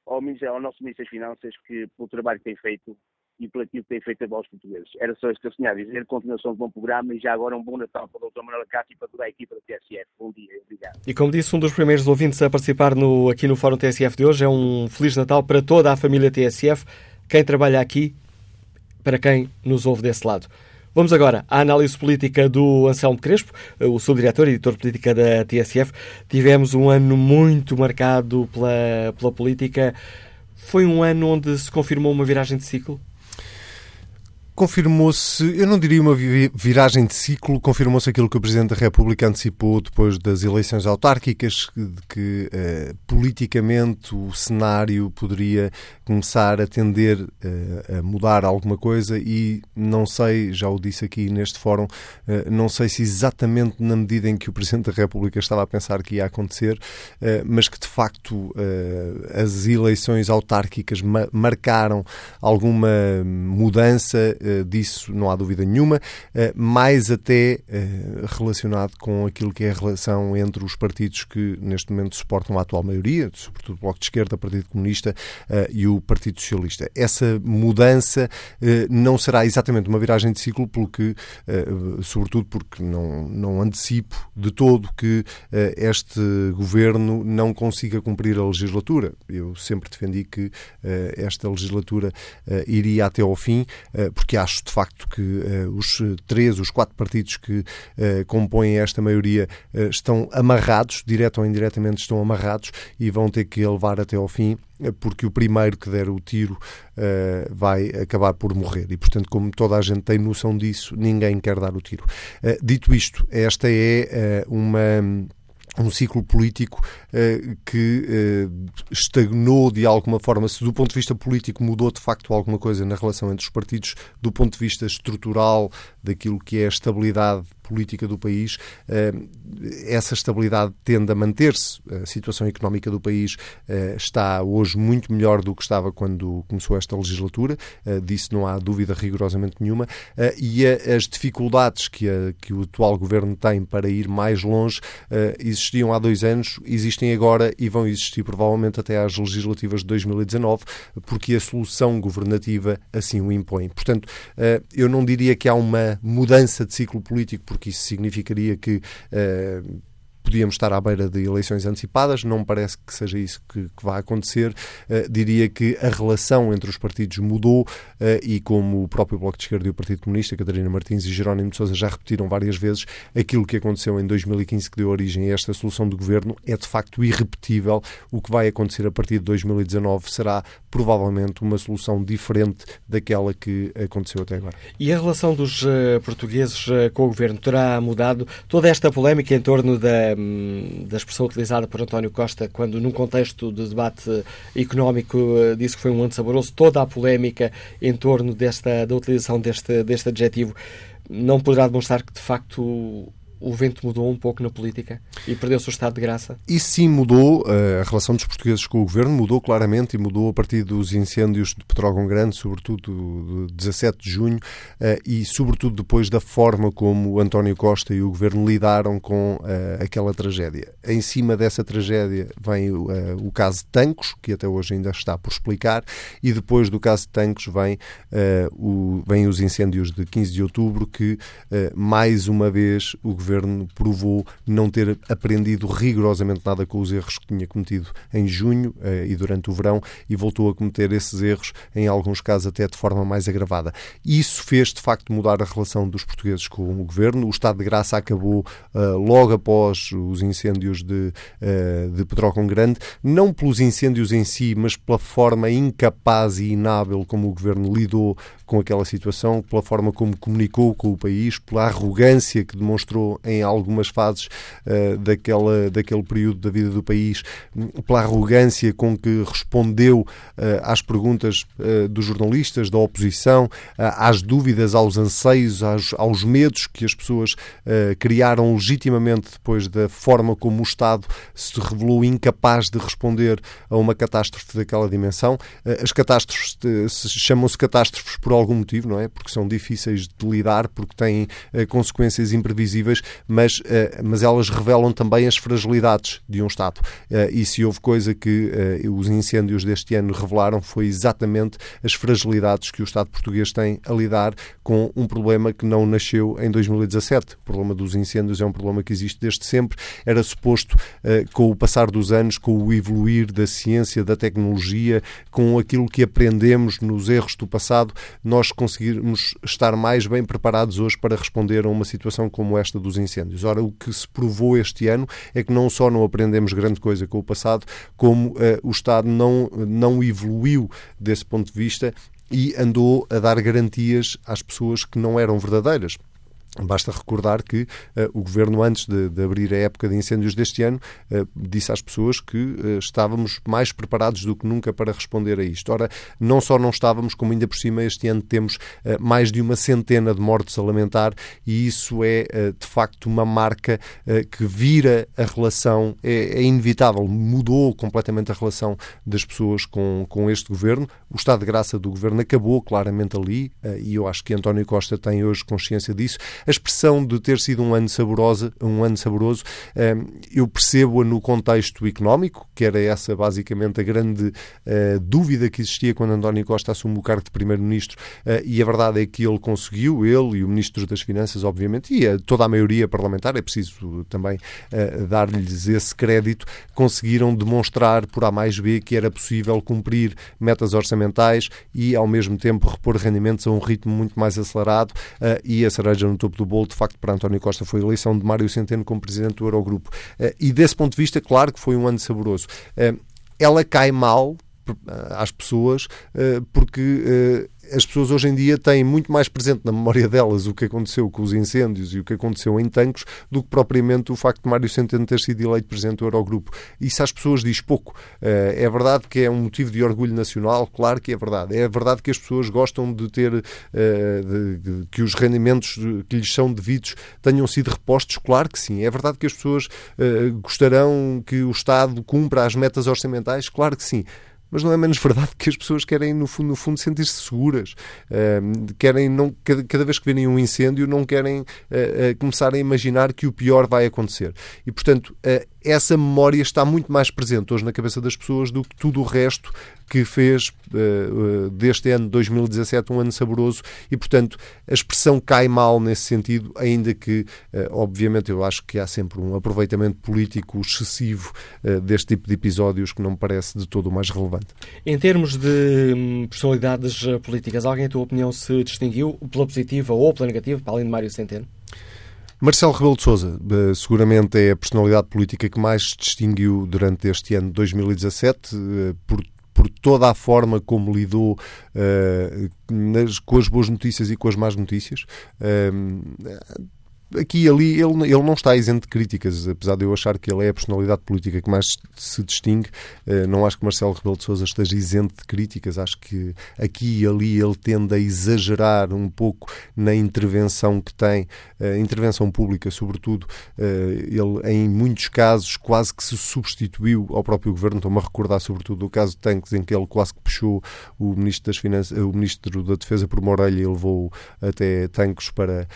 ao, ao nosso Ministro das Finanças, que pelo trabalho que tem feito e aquilo que tem feito a voz portugueses. Era só isto que eu tinha a dizer, continuação de bom programa e já agora um bom Natal para o Dr. Manuel Cássio e para toda a equipa da TSF. Bom dia, obrigado. E como disse um dos primeiros ouvintes a participar no, aqui no Fórum TSF de hoje, é um Feliz Natal para toda a família TSF, quem trabalha aqui, para quem nos ouve desse lado. Vamos agora à análise política do Anselmo Crespo, o subdiretor e editor política da TSF. Tivemos um ano muito marcado pela, pela política. Foi um ano onde se confirmou uma viragem de ciclo? Confirmou-se, eu não diria uma viragem de ciclo, confirmou-se aquilo que o Presidente da República antecipou depois das eleições autárquicas, de que uh, politicamente o cenário poderia começar a tender uh, a mudar alguma coisa e não sei, já o disse aqui neste fórum, uh, não sei se exatamente na medida em que o Presidente da República estava a pensar que ia acontecer, mas que de facto as eleições autárquicas ma marcaram alguma mudança eh, disso não há dúvida nenhuma, eh, mais até eh, relacionado com aquilo que é a relação entre os partidos que neste momento suportam a atual maioria, sobretudo o Bloco de Esquerda, o Partido Comunista e o Partido Socialista. Essa mudança não será exatamente uma viragem de ciclo, porque, sobretudo porque não, não antecipo de todo que este governo não consiga cumprir a legislatura. Eu sempre defendi que esta legislatura iria até ao fim, porque acho de facto que uh, os três, os quatro partidos que uh, compõem esta maioria uh, estão amarrados, direto ou indiretamente estão amarrados e vão ter que levar até ao fim porque o primeiro que der o tiro uh, vai acabar por morrer. E, portanto, como toda a gente tem noção disso, ninguém quer dar o tiro. Uh, dito isto, esta é uh, uma um ciclo político uh, que uh, estagnou de alguma forma. Se do ponto de vista político mudou de facto alguma coisa na relação entre os partidos, do ponto de vista estrutural, daquilo que é a estabilidade política do país, eh, essa estabilidade tende a manter-se. A situação económica do país eh, está hoje muito melhor do que estava quando começou esta legislatura, eh, disso não há dúvida rigorosamente nenhuma, e as dificuldades que, a, que o atual governo tem para ir mais longe existiam há dois anos, existem agora e vão existir provavelmente até às legislativas de 2019, porque a solução governativa assim o impõe. Portanto, eu não diria que há uma mudança de ciclo político porque isso significaria que uh, podíamos estar à beira de eleições antecipadas, não me parece que seja isso que, que vai acontecer. Uh, diria que a relação entre os partidos mudou uh, e, como o próprio Bloco de Esquerda e o Partido Comunista, Catarina Martins e Jerónimo de Sousa já repetiram várias vezes, aquilo que aconteceu em 2015 que deu origem a esta solução do governo é de facto irrepetível. O que vai acontecer a partir de 2019 será provavelmente uma solução diferente daquela que aconteceu até agora. E a relação dos uh, portugueses com o governo terá mudado? Toda esta polémica em torno da da expressão utilizada por António Costa quando, num contexto de debate económico, eh, disse que foi um ano saboroso, toda a polémica em torno desta, da utilização deste, deste adjetivo. Não poderá demonstrar que, de facto, o vento mudou um pouco na política e perdeu-se o estado de graça? Isso sim mudou. Eh, a relação dos portugueses com o governo mudou claramente e mudou a partir dos incêndios de Petrógão Grande, sobretudo de 17 de junho, eh, e sobretudo depois da forma como António Costa e o governo lidaram com eh, aquela tragédia. Em cima dessa tragédia vem o caso de Tancos, que até hoje ainda está por explicar, e depois do caso de Tancos vem, vem os incêndios de 15 de outubro, que mais uma vez o governo governo provou não ter aprendido rigorosamente nada com os erros que tinha cometido em junho eh, e durante o verão e voltou a cometer esses erros, em alguns casos até de forma mais agravada. Isso fez, de facto, mudar a relação dos portugueses com o governo. O estado de graça acabou uh, logo após os incêndios de, uh, de Petrócão Grande, não pelos incêndios em si, mas pela forma incapaz e inábil como o governo lidou com aquela situação, pela forma como comunicou com o país, pela arrogância que demonstrou em algumas fases uh, daquela, daquele período da vida do país, pela arrogância com que respondeu uh, às perguntas uh, dos jornalistas, da oposição, às dúvidas, aos anseios, aos, aos medos que as pessoas criaram legitimamente depois da forma como o Estado se revelou incapaz de responder a uma catástrofe daquela dimensão. as catástrofes chamam-se catástrofes por algum motivo, não é? Porque são difíceis de lidar, porque têm consequências imprevisíveis mas, mas elas revelam também as fragilidades de um Estado. E se houve coisa que os incêndios deste ano revelaram foi exatamente as fragilidades que o Estado português tem a lidar com um problema que não nasceu em 2017. O problema dos incêndios é um problema que existe desde sempre. Era suposto, com o passar dos anos, com o evoluir da ciência, da tecnologia, com aquilo que aprendemos nos erros do passado, nós conseguirmos estar mais bem preparados hoje para responder a uma situação como esta dos incêndios. Ora, o que se provou este ano é que não só não aprendemos grande coisa com o passado, como uh, o Estado não, não evoluiu desse ponto de vista e andou a dar garantias às pessoas que não eram verdadeiras. Basta recordar que uh, o governo, antes de, de, abrir a época de incêndios deste ano, uh, disse às pessoas que uh, estávamos mais preparados do que nunca para responder a isto. Ora, não só não estávamos, como ainda por cima este ano temos mais de uma centena de mortes a lamentar, e isso é de facto uma marca que vira a relação, é, é, inevitável, mudou completamente a relação das pessoas com, com este governo. O estado de graça do governo acabou claramente ali, e eu acho que António Costa tem hoje consciência disso. A expressão de ter sido um ano saboroso, um ano saboroso ehm, eu percebo-a no contexto económico, que era essa basicamente a grande uh, dúvida que existia quando António Costa assumiu o cargo de Primeiro-Ministro, uh, e a verdade é que ele conseguiu, ele e o Ministro das Finanças, obviamente, e toda a maioria parlamentar, é preciso também dar-lhes esse crédito, conseguiram demonstrar por A mais B que era possível cumprir metas orçamentais e, ao mesmo tempo, repor rendimentos a um ritmo muito mais acelerado e a cereja no topo do bolo, de facto, para António Costa foi a eleição de Mário Centeno como presidente do Eurogrupo. Eh, e desse ponto de vista, claro que foi um ano saboroso. Eh, ela cai mal eh, às pessoas porque as pessoas hoje em dia têm muito mais presente na memória delas o que aconteceu com os incêndios e o que aconteceu em Tancos do que propriamente o facto de Mário Centeno ter sido eleito presidente do Eurogrupo. Isso às pessoas diz pouco. Eh, é verdade que é um motivo de orgulho nacional, claro que é verdade. É verdade que as pessoas gostam de ter eh, de, que os rendimentos que lhes são devidos tenham sido repostos, claro que sim. É verdade que as pessoas eh, gostarão que o Estado cumpra as metas orçamentais, claro que sim mas não é menos verdade que as pessoas querem, no fundo, no fundo sentir-se seguras. Uh, querem, não, cada, cada, vez que virem um incêndio, não querem uh, uh, começar a imaginar que o pior vai acontecer. E, portanto, essa memória está muito mais presente hoje na cabeça das pessoas do que tudo o resto que fez uh, deste ano 2017 um ano saboroso e, portanto, a expressão cai mal nesse sentido, ainda que, uh, obviamente, eu acho que há sempre um aproveitamento político excessivo uh, deste tipo de episódios que não me parece de todo o mais relevante. Em termos de hum, personalidades políticas, alguém, em tua opinião, se distinguiu pela positiva ou pela negativa, para além de Mário Centeno? Marcelo Rebelo de Sousa, eh, seguramente é a personalidade política que mais se distinguiu durante este ano de 2017 eh, por por toda a forma como lidou uh, nas, com as boas notícias e com as más notícias. Uh, aqui e ali ele, ele não está isento de críticas, apesar de eu achar que ele é a personalidade política que mais se distingue. Eh, não acho que Marcelo Rebelo de Sousa esteja isento de críticas. Acho que aqui e ali ele tende a exagerar um pouco na intervenção que tem, eh, intervenção pública, sobretudo. Eh, ele, em muitos casos, quase que se substituiu ao próprio governo. Estou-me a recordar, sobretudo, do caso de Tanques, em que ele quase que puxou o Ministro das Finanças, o Ministro da Defesa por uma orelha e levou até Tanques para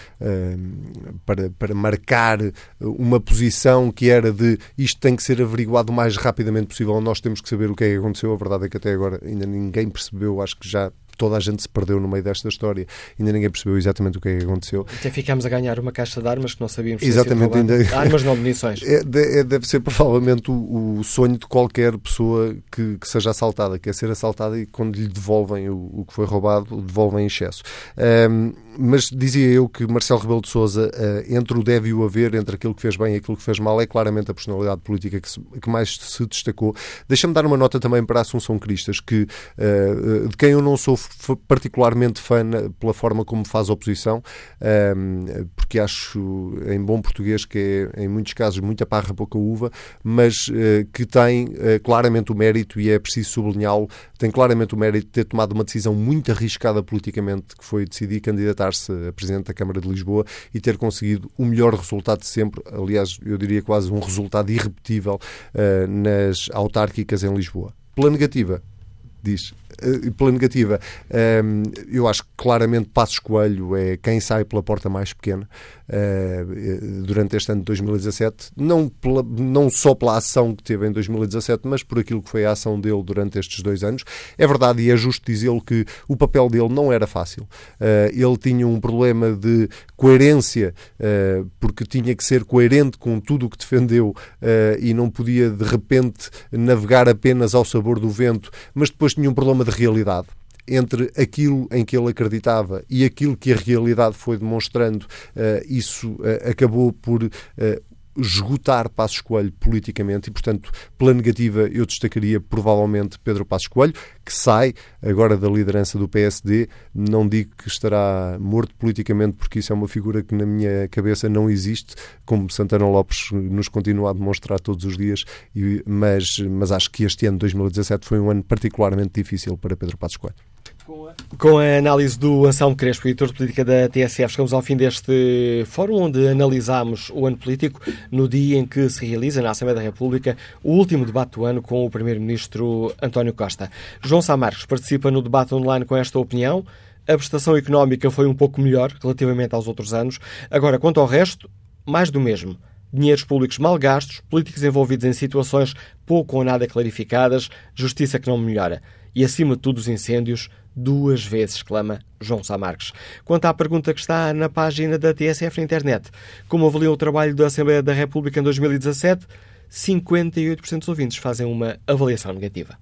para, para marcar uma posição que era de isto tem que ser averiguado o mais rapidamente possível, nós temos que saber o que é que aconteceu. A verdade é que até agora ainda ninguém percebeu, acho que já toda a gente se perdeu no meio desta história. Ainda ninguém percebeu exatamente o que é que aconteceu. Até ficámos a ganhar uma caixa de armas que não sabíamos Exatamente. Ainda... Armas não munições. É, é, deve ser provavelmente o, o, sonho de qualquer pessoa que, que, seja assaltada, que é ser assaltada e quando lhe devolvem o, o que foi roubado, devolvem em excesso. Um, mas dizia eu que Marcelo Rebelo de Sousa, uh, entre o deve e o haver, entre aquilo que fez bem e aquilo que fez mal, é claramente a personalidade política que, se, que mais se destacou. Deixa-me dar uma nota também para a Assunção Cristas, que, uh, de quem eu não sou particularmente fã pela forma como faz oposição, um, porque acho, em bom português, que é, em muitos casos, muita parra, pouca uva, mas uh, que tem claramente o mérito, e é preciso sublinhá-lo, tem claramente o mérito de ter tomado uma decisão muito arriscada politicamente, que foi decidir candidatar candidatar-se a Presidente da Câmara de Lisboa e ter conseguido o melhor resultado de sempre, aliás, eu diria quase um resultado irrepetível uh, nas autárquicas em Lisboa. Pela negativa, diz. Uh, pela negativa, um, eu acho que claramente Passos Coelho é quem sai pela porta mais pequena uh, durante este ano de 2017, não, pela, não só pela ação que teve em 2017, mas por aquilo que foi a ação dele durante estes dois anos. É verdade e é justo dizê-lo que o papel dele não era fácil. Ele tinha um problema de coerência, porque tinha que ser coerente com tudo o que defendeu e não podia de repente navegar apenas ao sabor do vento, mas depois tinha um problema de realidade entre aquilo em que ele acreditava e aquilo que a realidade foi demonstrando, uh, isso uh, acabou por uh, esgotar Passos Coelho politicamente e, portanto, pela negativa, eu destacaria provavelmente Pedro Passos Coelho, que sai agora da liderança do PSD. Não digo que estará morto politicamente, porque isso é uma figura que na minha cabeça não existe, como Santana Lopes nos continua a demonstrar todos os dias, mas, mas acho que este ano, 2017, foi um ano particularmente difícil para Pedro Passos Coelho. Com a análise do Anselmo Crespo, editor de política da TSF, chegamos ao fim deste fórum onde analisámos o ano político no dia em que se realiza na Assembleia da República o último debate do ano com o Primeiro-Ministro António Costa. João Samarcos participa no debate online com esta opinião. A prestação económica foi um pouco melhor relativamente aos outros anos. Agora, quanto ao resto, mais do mesmo. Dinheiros públicos mal gastos, políticos envolvidos em situações pouco ou nada clarificadas, justiça que não melhora. E, acima de tudo, os incêndios, duas vezes, exclama João Sá Marques. Quanto à pergunta que está na página da TSF na internet, como avaliou o trabalho da Assembleia da República em 2017, 58% dos ouvintes fazem uma avaliação negativa.